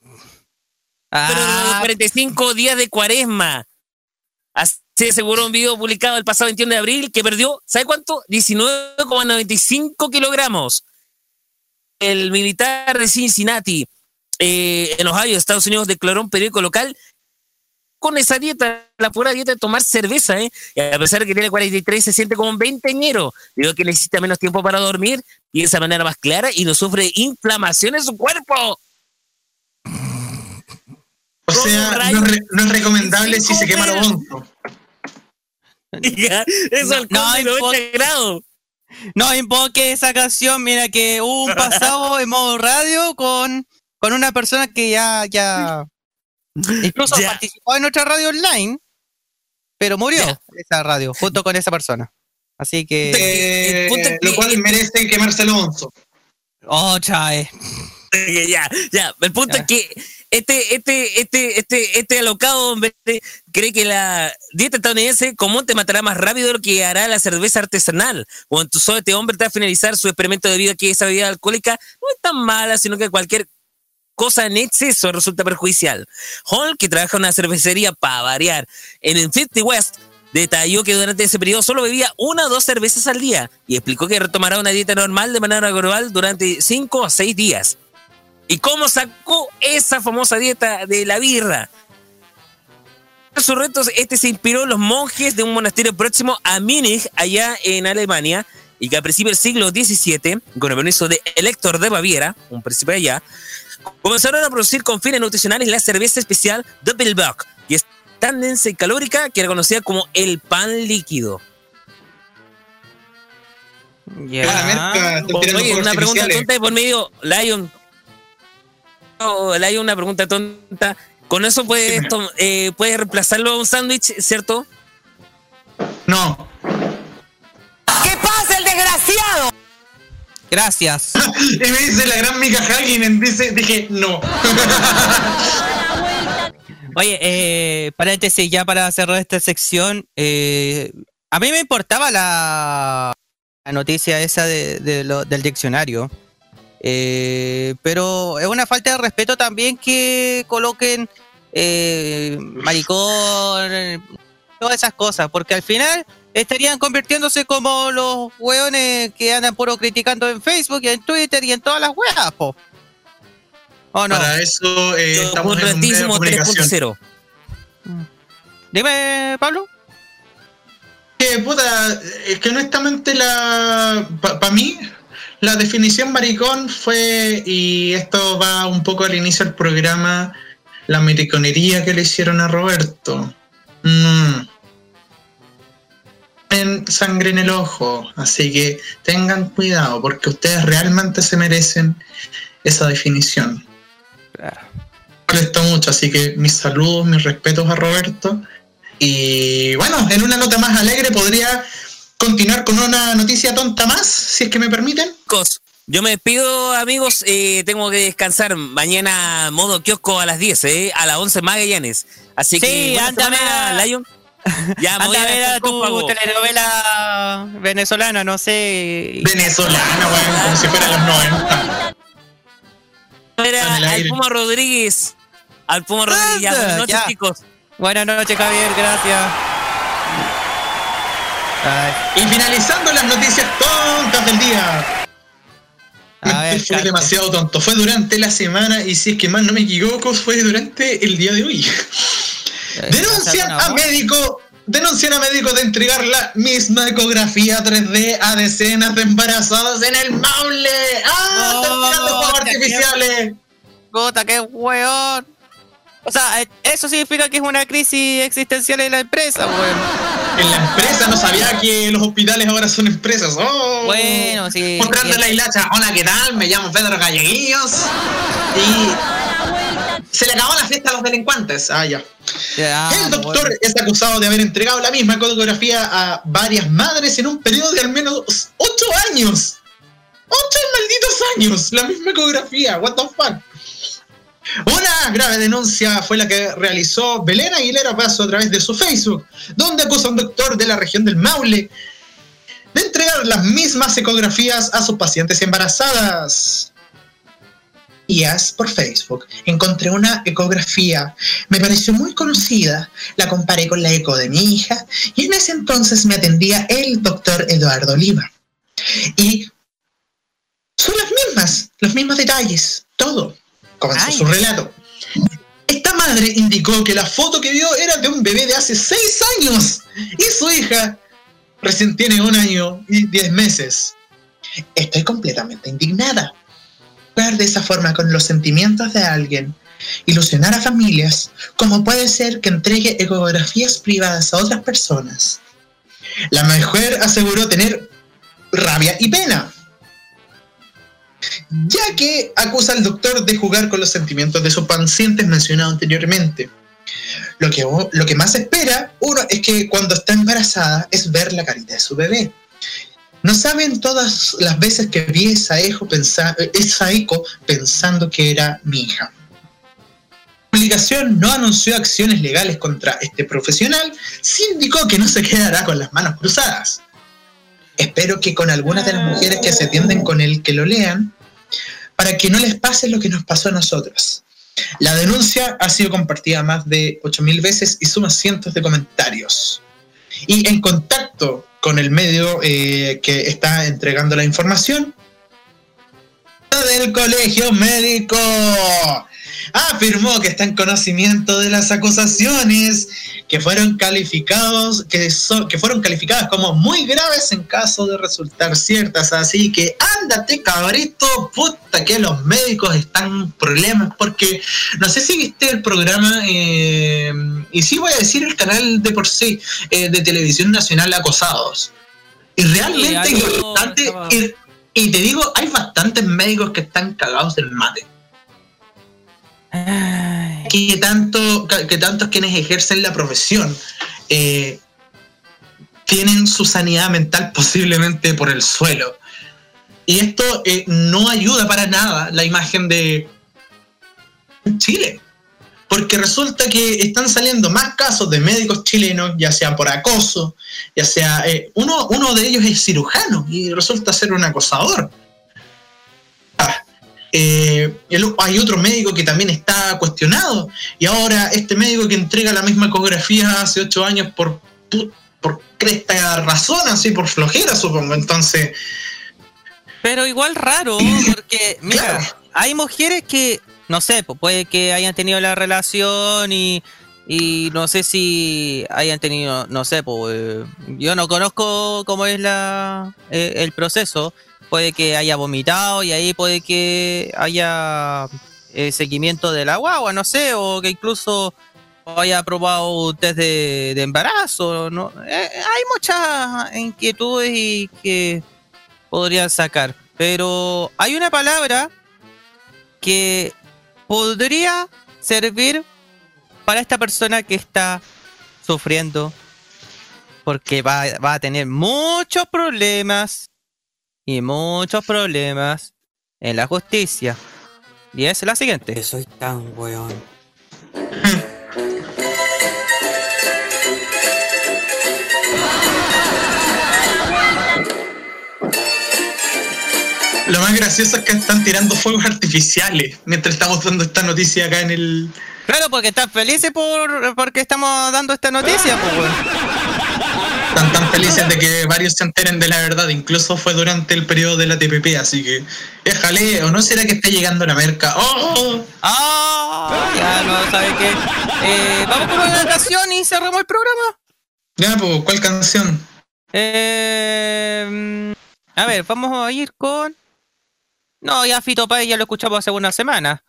Pero Ah, 45 días de cuaresma. Así aseguró un video publicado el pasado 21 de abril que perdió, ¿sabe cuánto? 19,95 kilogramos. El militar de Cincinnati, eh, en Ohio, Estados Unidos, declaró un periódico local con esa dieta, la pura dieta de tomar cerveza, ¿eh? Y a pesar de que tiene 43, se siente como un veinteñero. Digo que necesita menos tiempo para dormir, piensa de manera más clara y no sufre inflamación en su cuerpo. O sea, no, es re- no es recomendable si se quema lo bonzo. Oiga, Eso No, al no, no, 90 grados. no invoque esa canción, mira que hubo un *laughs* pasado en modo radio con, con una persona que ya, ya incluso Ya. participó en nuestra radio online, pero murió Ya. esa radio, junto con esa persona. Así que, Eh, el es lo que- cual merece quemarse lo bonzo. oh, chae. ya, ya. El punto Ya. es que este, este, este, este, este alocado hombre cree que la dieta estadounidense común te matará más rápido de lo que hará la cerveza artesanal. Cuando tú solo este hombre te va a finalizar su experimento de vida que esa bebida alcohólica no es tan mala, sino que cualquier cosa en exceso resulta perjudicial. Hall, que trabaja en una cervecería para variar en Infinity West, detalló que durante ese periodo solo bebía una o dos cervezas al día y explicó que retomará una dieta normal de manera global durante cinco a seis días. ¿Y cómo sacó esa famosa dieta de la birra? Sus retos, este se inspiró en los monjes de un monasterio próximo a Múnich, allá en Alemania, y que a principios del siglo XVII, con el permiso de Elector de Baviera, un príncipe allá, comenzaron a producir con fines nutricionales la cerveza especial Doppelbock, que es tan densa y calórica que era conocida como el pan líquido. Están tirando Oye, una pregunta tonta de por medio, Lion. Oh, Lion, una pregunta tonta. Con eso puedes, eh, puedes reemplazarlo a un sándwich, ¿cierto? No. ¿Qué pasa, el desgraciado? Gracias. *laughs* Y me dice la gran Mika Hakkinen, dice, dije, no. *laughs* Oye, eh, paréntesis, ya para cerrar esta sección, eh, a mí me importaba la, noticia esa de, de lo- del diccionario, eh, pero es una falta de respeto también que coloquen eh, maricón, todas esas cosas, porque al final estarían convirtiéndose como los hueones que andan puro criticando en Facebook y en Twitter y en todas las weas, po. ¿O no? Para eso eh, estamos en un medio de comunicación. 3.0. Dime, Pablo. Que, puta, es que honestamente la para mí la definición maricón fue y esto va un poco al inicio del programa la mariconería que le hicieron a Roberto. Mm. En sangre en el ojo, así que tengan cuidado porque ustedes realmente se merecen esa definición. Molestó mucho, así que mis saludos, mis respetos a Roberto. Y bueno, en una nota más alegre podría continuar con una noticia tonta más, si es que me permiten. Chicos, yo me despido, amigos. eh, tengo que descansar mañana modo kiosco a las 10, eh, a las 11 Magallanes. Así que, Sí, anda *laughs* a Lion. Ya Anda a ver a tu telenovela venezolana, no sé. Venezolana, weón, como si fuera los 90. Era al aire. Puma Rodríguez. Al Puma Rodríguez. Ya, buenas noches, ya. chicos. Buenas noches, Javier, gracias. Ay, Y finalizando las noticias tontas del día. a ver, fue Cante. demasiado tonto. Fue durante la semana y si es que mal no me equivoco, fue durante el día de hoy. Eh, Denuncian ¿alguna a médico. Denuncian a médico de entregar la misma ecografía 3D a decenas de embarazadas en el Maule. ¡Ah! No, ¡Están tirando fuegos artificiales! Puta, qué weón. O sea, eh, eso significa que es una crisis existencial en la empresa, weón. En la empresa no sabía que los hospitales ahora son empresas. ¡Oh! Bueno, sí. Mostrando la hilacha. Hola, ¿qué tal? Me llamo Pedro Galleguillos. Y se le acabó la fiesta a los delincuentes. Ah, ya. El doctor bueno. es acusado de haber entregado la misma ecografía a varias madres en un periodo de al menos 8 años. 8 malditos años. La misma ecografía. What the fuck. Una grave denuncia fue la que realizó Belén Aguilera Paso a través de su Facebook, donde acusa a un doctor de la región del Maule de entregar las mismas ecografías a sus pacientes embarazadas. Días por Facebook encontré una ecografía, me pareció muy conocida, la comparé con la eco de mi hija y en ese entonces me atendía el doctor Eduardo Oliva. Y son las mismas, los mismos detalles, todo. Comenzó Ay. su relato. Esta madre indicó que la foto que vio era de un bebé de hace seis años y su hija recién tiene un año y diez meses. Estoy completamente indignada. Jugar de esa forma con los sentimientos de alguien, ilusionar a familias, como puede ser que entregue ecografías privadas a otras personas. La mujer aseguró tener rabia y pena, ya que acusa al doctor de jugar con los sentimientos de sus pacientes mencionados anteriormente. Lo que, lo que más espera uno es que cuando está embarazada es ver la carita de su bebé. No saben todas las veces que vi esa, eco pensando que era mi hija. La publicación no anunció acciones legales contra este profesional, sí indicó que no se quedará con las manos cruzadas. Espero que con algunas de las mujeres que se atienden con él que lo lean, para que no les pase lo que nos pasó a nosotros. La denuncia ha sido compartida más de 8.000 veces y suma cientos de comentarios. Y en contacto con el medio eh, que está entregando la información, del colegio médico afirmó que está en conocimiento de las acusaciones que fueron calificados que, son, que fueron calificadas como muy graves en caso de resultar ciertas. Así que ándate cabrito puta que los médicos están en problemas porque no sé si viste el programa eh, y sí voy a decir el canal de por sí eh, de televisión nacional acosados. Y realmente Sí, bastante y, y te digo hay bastantes médicos que están cagados del mate que tanto que tantos quienes ejercen la profesión eh, tienen su sanidad mental posiblemente por el suelo y esto eh, no ayuda para nada la imagen de Chile porque resulta que están saliendo más casos de médicos chilenos, ya sea por acoso, ya sea... eh, uno, uno de ellos es cirujano y resulta ser un acosador. Eh, el- hay otro médico que también está cuestionado y ahora este médico que entrega la misma ecografía hace ocho años por, por cresta razón, así por flojera supongo, entonces... Pero igual raro, porque, mira, hay mujeres que, no sé, pues, puede que hayan tenido la relación y, y no sé si hayan tenido, no sé, pues, eh, yo no conozco cómo es la eh, el proceso. Puede que haya vomitado y ahí puede que haya eh, seguimiento de la guagua, no sé, o que incluso haya probado un test de, embarazo. ¿no? Eh, hay muchas inquietudes y que podrían sacar. Pero hay una palabra que podría servir para esta persona que está sufriendo. Porque va, va a tener muchos problemas y muchos problemas en la justicia. Y es la siguiente. soy tan weón. Lo más gracioso es que están tirando fuegos artificiales mientras estamos dando esta noticia acá en el... Claro, porque están felices por porque estamos dando esta noticia, pues, weón. Están tan felices de que varios se enteren de la verdad, incluso fue durante el periodo de la TPP, así que déjale, o no será que está llegando la merca. ¡Oh! ¡Ah! Ya no sabe qué. Eh, Vamos con una canción y cerramos el programa. Ya, pues, ¿cuál canción? Eh, a ver, vamos a ir con. No, ya Fito Páez ya lo escuchamos hace una semana.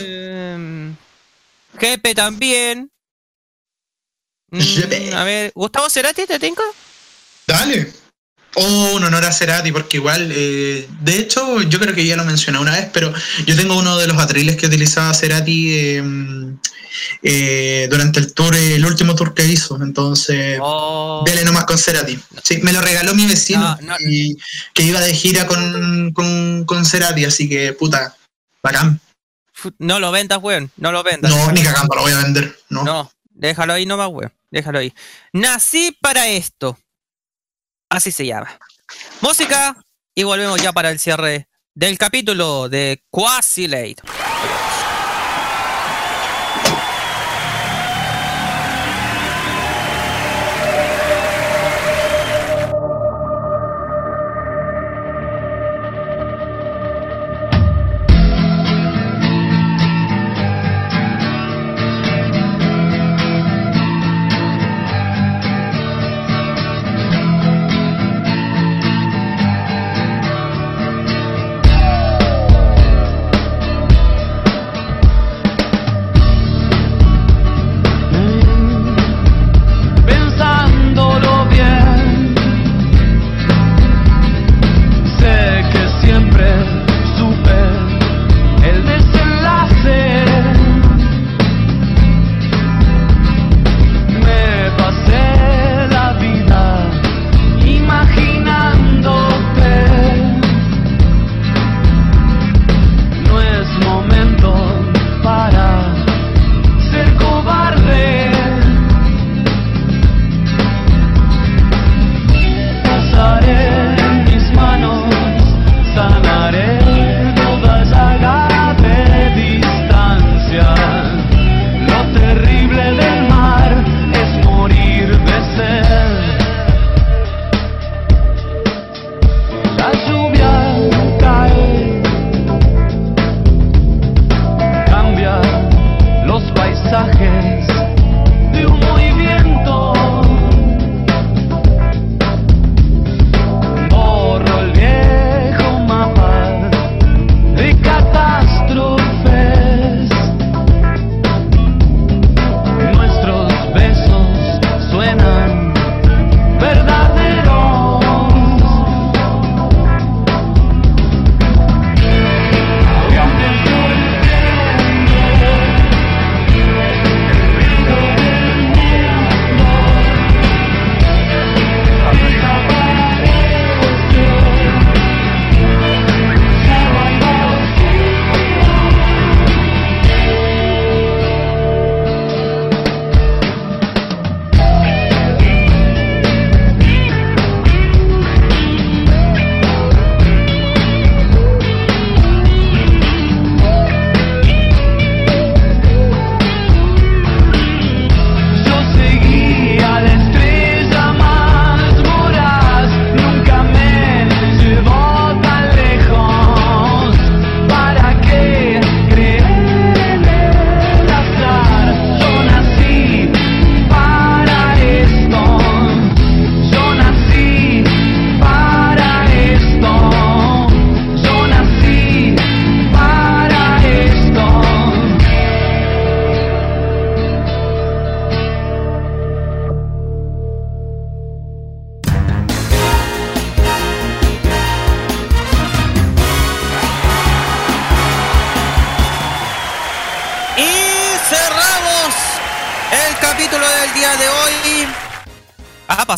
Eh, Jepe también. Mm, *laughs* a ver, Gustavo Cerati, ¿te tengo? Dale. Oh, un honor a Cerati, porque igual, eh, de hecho, yo creo que ya lo mencioné una vez, pero yo tengo uno de los atriles que utilizaba Cerati eh, eh, durante el tour, el último tour que hizo. Entonces, dele nomás con Cerati. Sí, me lo regaló mi vecino, y que iba de gira con, con, con Cerati, así que, puta, bacán. No lo vendas, weón. No lo vendas. No, ni cagando lo voy a vender. No. No, déjalo ahí nomás, weón. Déjalo ahí. Nací para esto. Así se llama. Música. Y volvemos ya para el cierre del capítulo de Quasi Late.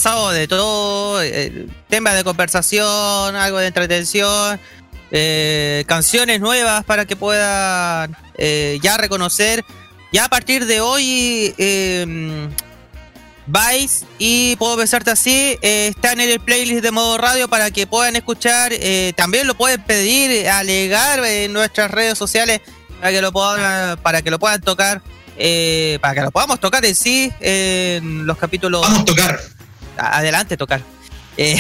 De todo, eh, tema de conversación, algo de entretención, eh, canciones nuevas para que puedan eh, ya reconocer. Ya a partir de hoy, eh, Vice y Puedo Besarte Así están en el playlist de modo radio para que puedan escuchar. también lo pueden pedir, alegar en nuestras redes sociales para que lo puedan, para que lo puedan tocar. para que lo podamos tocar en sí en los capítulos. Vamos a tocar. Adelante, tocar. *laughs*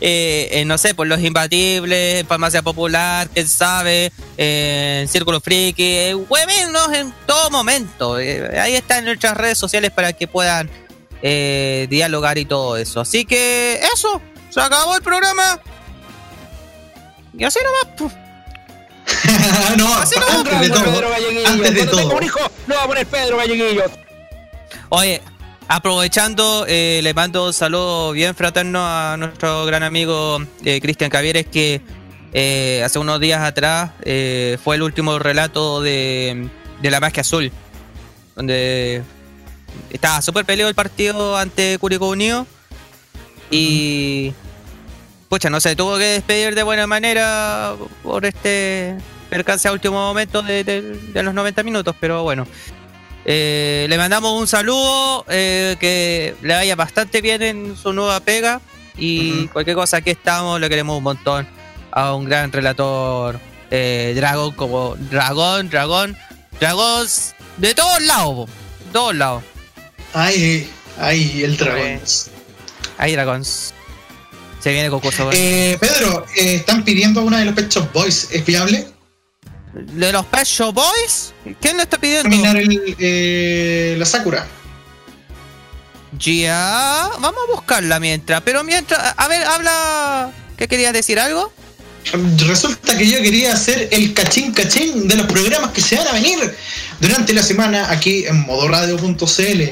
Eh, no sé, por los imbatibles, farmacia popular, quién sabe, Círculo Friki, eh, en todo momento. Eh, ahí están nuestras redes sociales para que puedan eh, dialogar y todo eso. Así que eso, se acabó el programa. Y así nomás. *laughs* no, así antes de todo. Antes de todo. no va a poner Pedro Galleguillo. Oye, Aprovechando, eh, le mando un saludo bien fraterno a nuestro gran amigo eh, Cristian Cavieres, que eh, hace unos días atrás fue el último relato de, la magia azul, donde estaba súper peleado el partido ante Curicó Unido y, pucha, no sé, tuvo que despedir de buena manera por este percance a último momento de los 90 minutos, pero bueno. Eh, le mandamos un saludo, eh, que le vaya bastante bien en su nueva pega y cualquier cosa aquí estamos, le queremos un montón a un gran relator eh, dragón como dragón, dragón, dragons de todos lados, todos lados. Ay, ay, el dragón. Ay, dragons. Se viene concurso. Pedro, están pidiendo una de los Pet Boys, ¿es fiable? ¿De los Pet Boys? ¿Quién lo está pidiendo? Terminar el, eh, la Sakura. Ya, vamos a buscarla mientras. Pero mientras, a ver, habla. ¿Qué querías decir algo? Resulta que yo quería hacer el cachín cachín de los programas que se van a venir durante la semana aquí en modoradio.cl.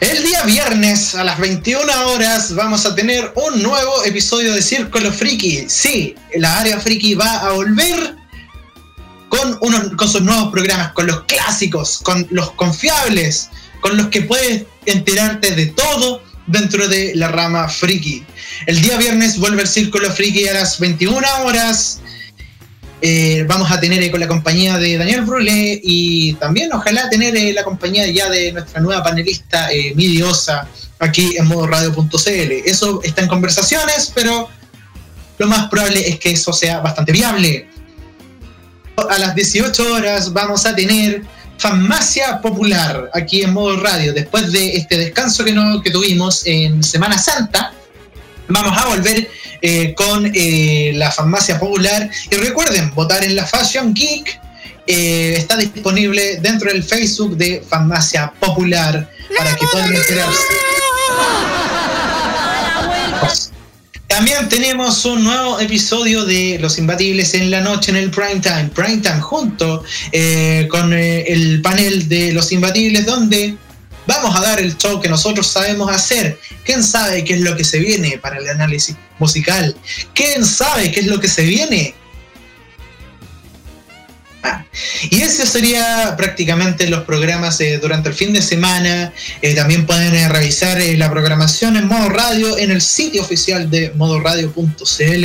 El día viernes a las 21 horas vamos a tener un nuevo episodio de Círculo Friki. Sí, la área friki va a volver con, unos, sus nuevos programas, con los clásicos, con los confiables, con los que puedes enterarte de todo dentro de la rama friki. El día viernes vuelve el Círculo Friki a las 21 horas. Eh, vamos a tener eh, con la compañía de Daniel Brule y también ojalá tener eh, la compañía ya de nuestra nueva panelista Midiosa aquí en modo radio.cl. Eso está en conversaciones, pero lo más probable es que eso sea bastante viable a las 18 horas vamos a tener Farmacia Popular aquí en modo radio. Después de este descanso que, no, tuvimos en Semana Santa, vamos a volver eh, con eh, la Farmacia Popular. Y recuerden, votar en la Fashion Geek. Eh, está disponible dentro del Facebook de Farmacia Popular para que puedan enterarse. También tenemos un nuevo episodio de Los Imbatibles en la noche en el Prime Time. Prime Time junto eh, con eh, el panel de Los Imbatibles donde vamos a dar el show que nosotros sabemos hacer. ¿Quién sabe qué es lo que se viene para el análisis musical? ¿Quién sabe qué es lo que se viene y ese sería prácticamente los programas eh, durante el fin de semana. Eh, también pueden eh, revisar la programación en modo radio en el sitio oficial de modoradio.cl.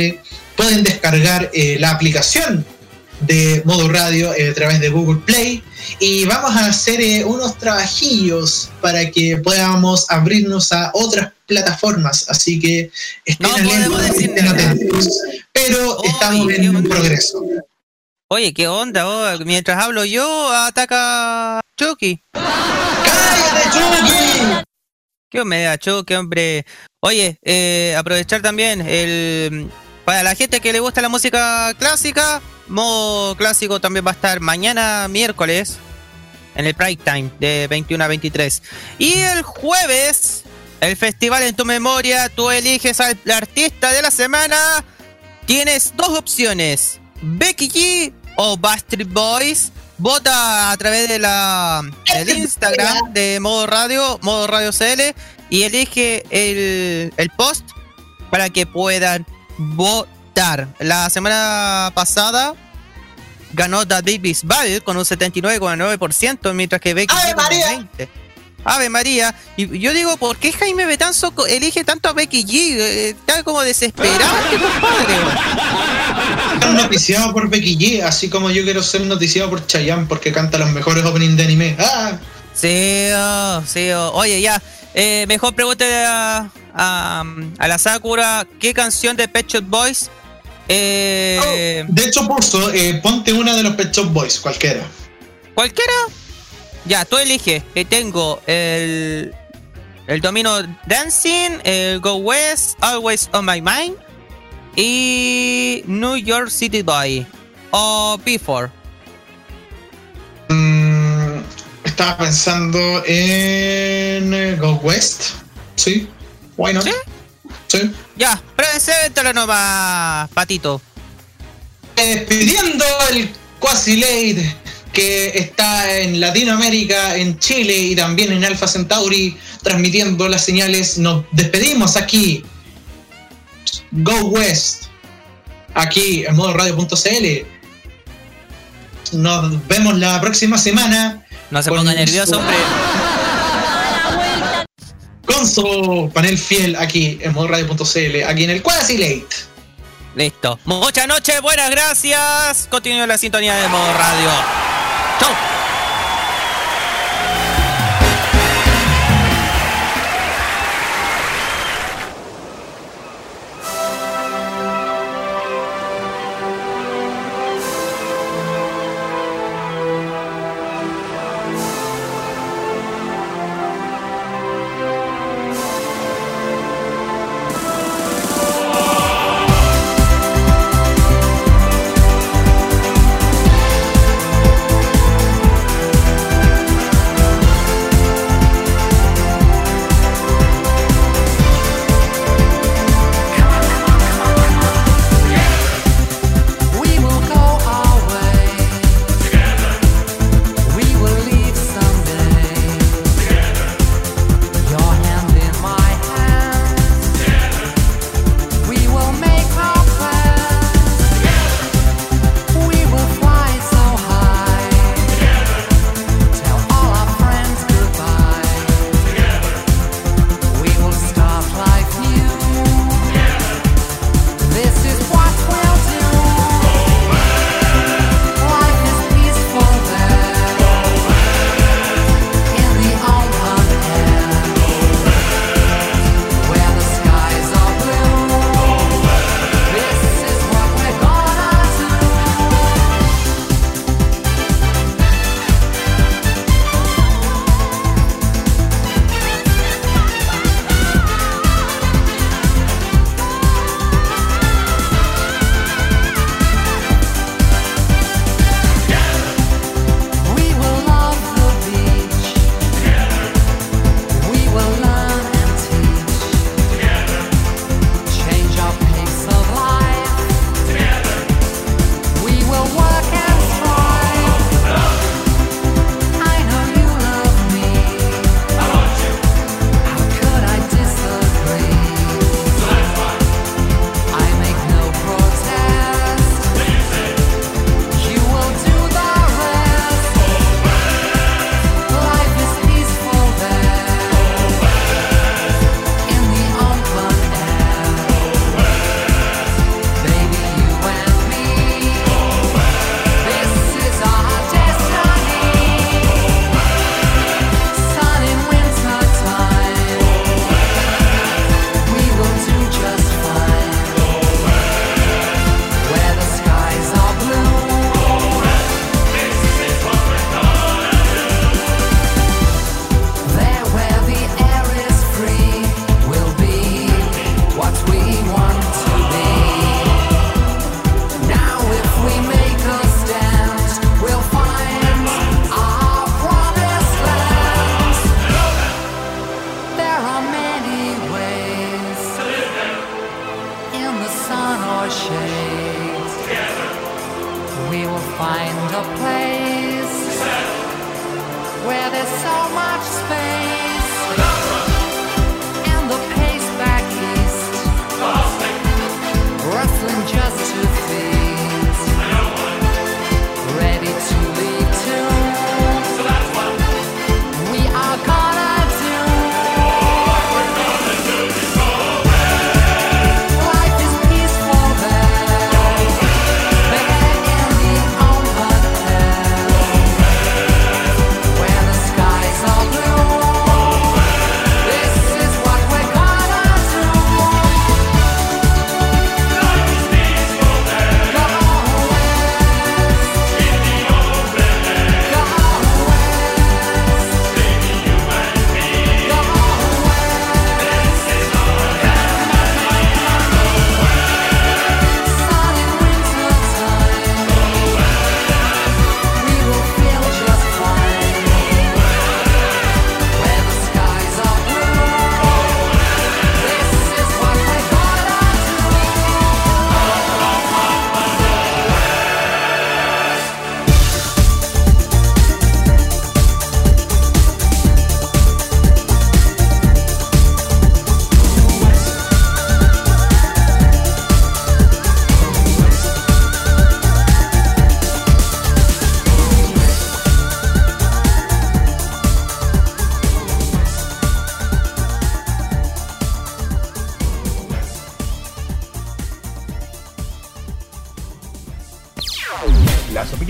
Pueden descargar la aplicación de modo radio a través de Google Play. Y vamos a hacer unos trabajillos para que podamos abrirnos a otras plataformas. Así que estén, atentos. Pero estamos en progreso. Oye, ¿qué onda? Oh, mientras hablo yo, ataca Chucky. ¡Cállate, Chucky! ¿Qué da Chucky, hombre? Oye, eh, aprovechar también el... Para la gente que le gusta la música clásica, modo clásico también va a estar mañana miércoles en el Pride Time de 21 a 23. Y el jueves, el festival en tu memoria, tú eliges al artista de la semana. Tienes dos opciones. Becky G o Backstreet Boys. Vota a través de la del Instagram *laughs* de Modo Radio, Modo Radio CL, y elige el, el post para que puedan votar. La semana pasada ganó David Bisbal con un 79,9%, mientras que Becky G con un 20%. Ave María. Y yo digo, ¿por qué Jaime Betanzo elige tanto a Becky G? Eh, Está como desesperado, este compadre. Ser noticiado por Becky G, así como yo quiero ser noticiado por Chayanne porque canta los mejores openings de anime. ¡Ah! Sí, oh, sí. oh. Oye, ya. eh, mejor pregúntale a, a, a la Sakura qué canción de Pet Shop Boys. Eh, De hecho, puso, eh, ponte una de los Pet Shop Boys, cualquiera. ¿Cualquiera? Ya, tú eliges. Eh, tengo el, el Domino Dancing, el Go West, Always on My Mind y New York City Boy o Before. Mm, estaba pensando en eh, Go West. Sí, why not? ¿Sí? Sí. Ya, preséntalo nomás, Patito. Despidiendo el Quasi Late que está en Latinoamérica, en Chile y también en Alpha Centauri, transmitiendo las señales. Nos despedimos aquí. Go West. Aquí en modo radio.cl. Nos vemos la próxima semana. No se ponga nervioso, su- hombre. Con su panel fiel aquí en modo radio.cl, aquí en el Quasi Late. Listo. Muchas noches, buenas gracias. Continúa la sintonía de modo radio. Don't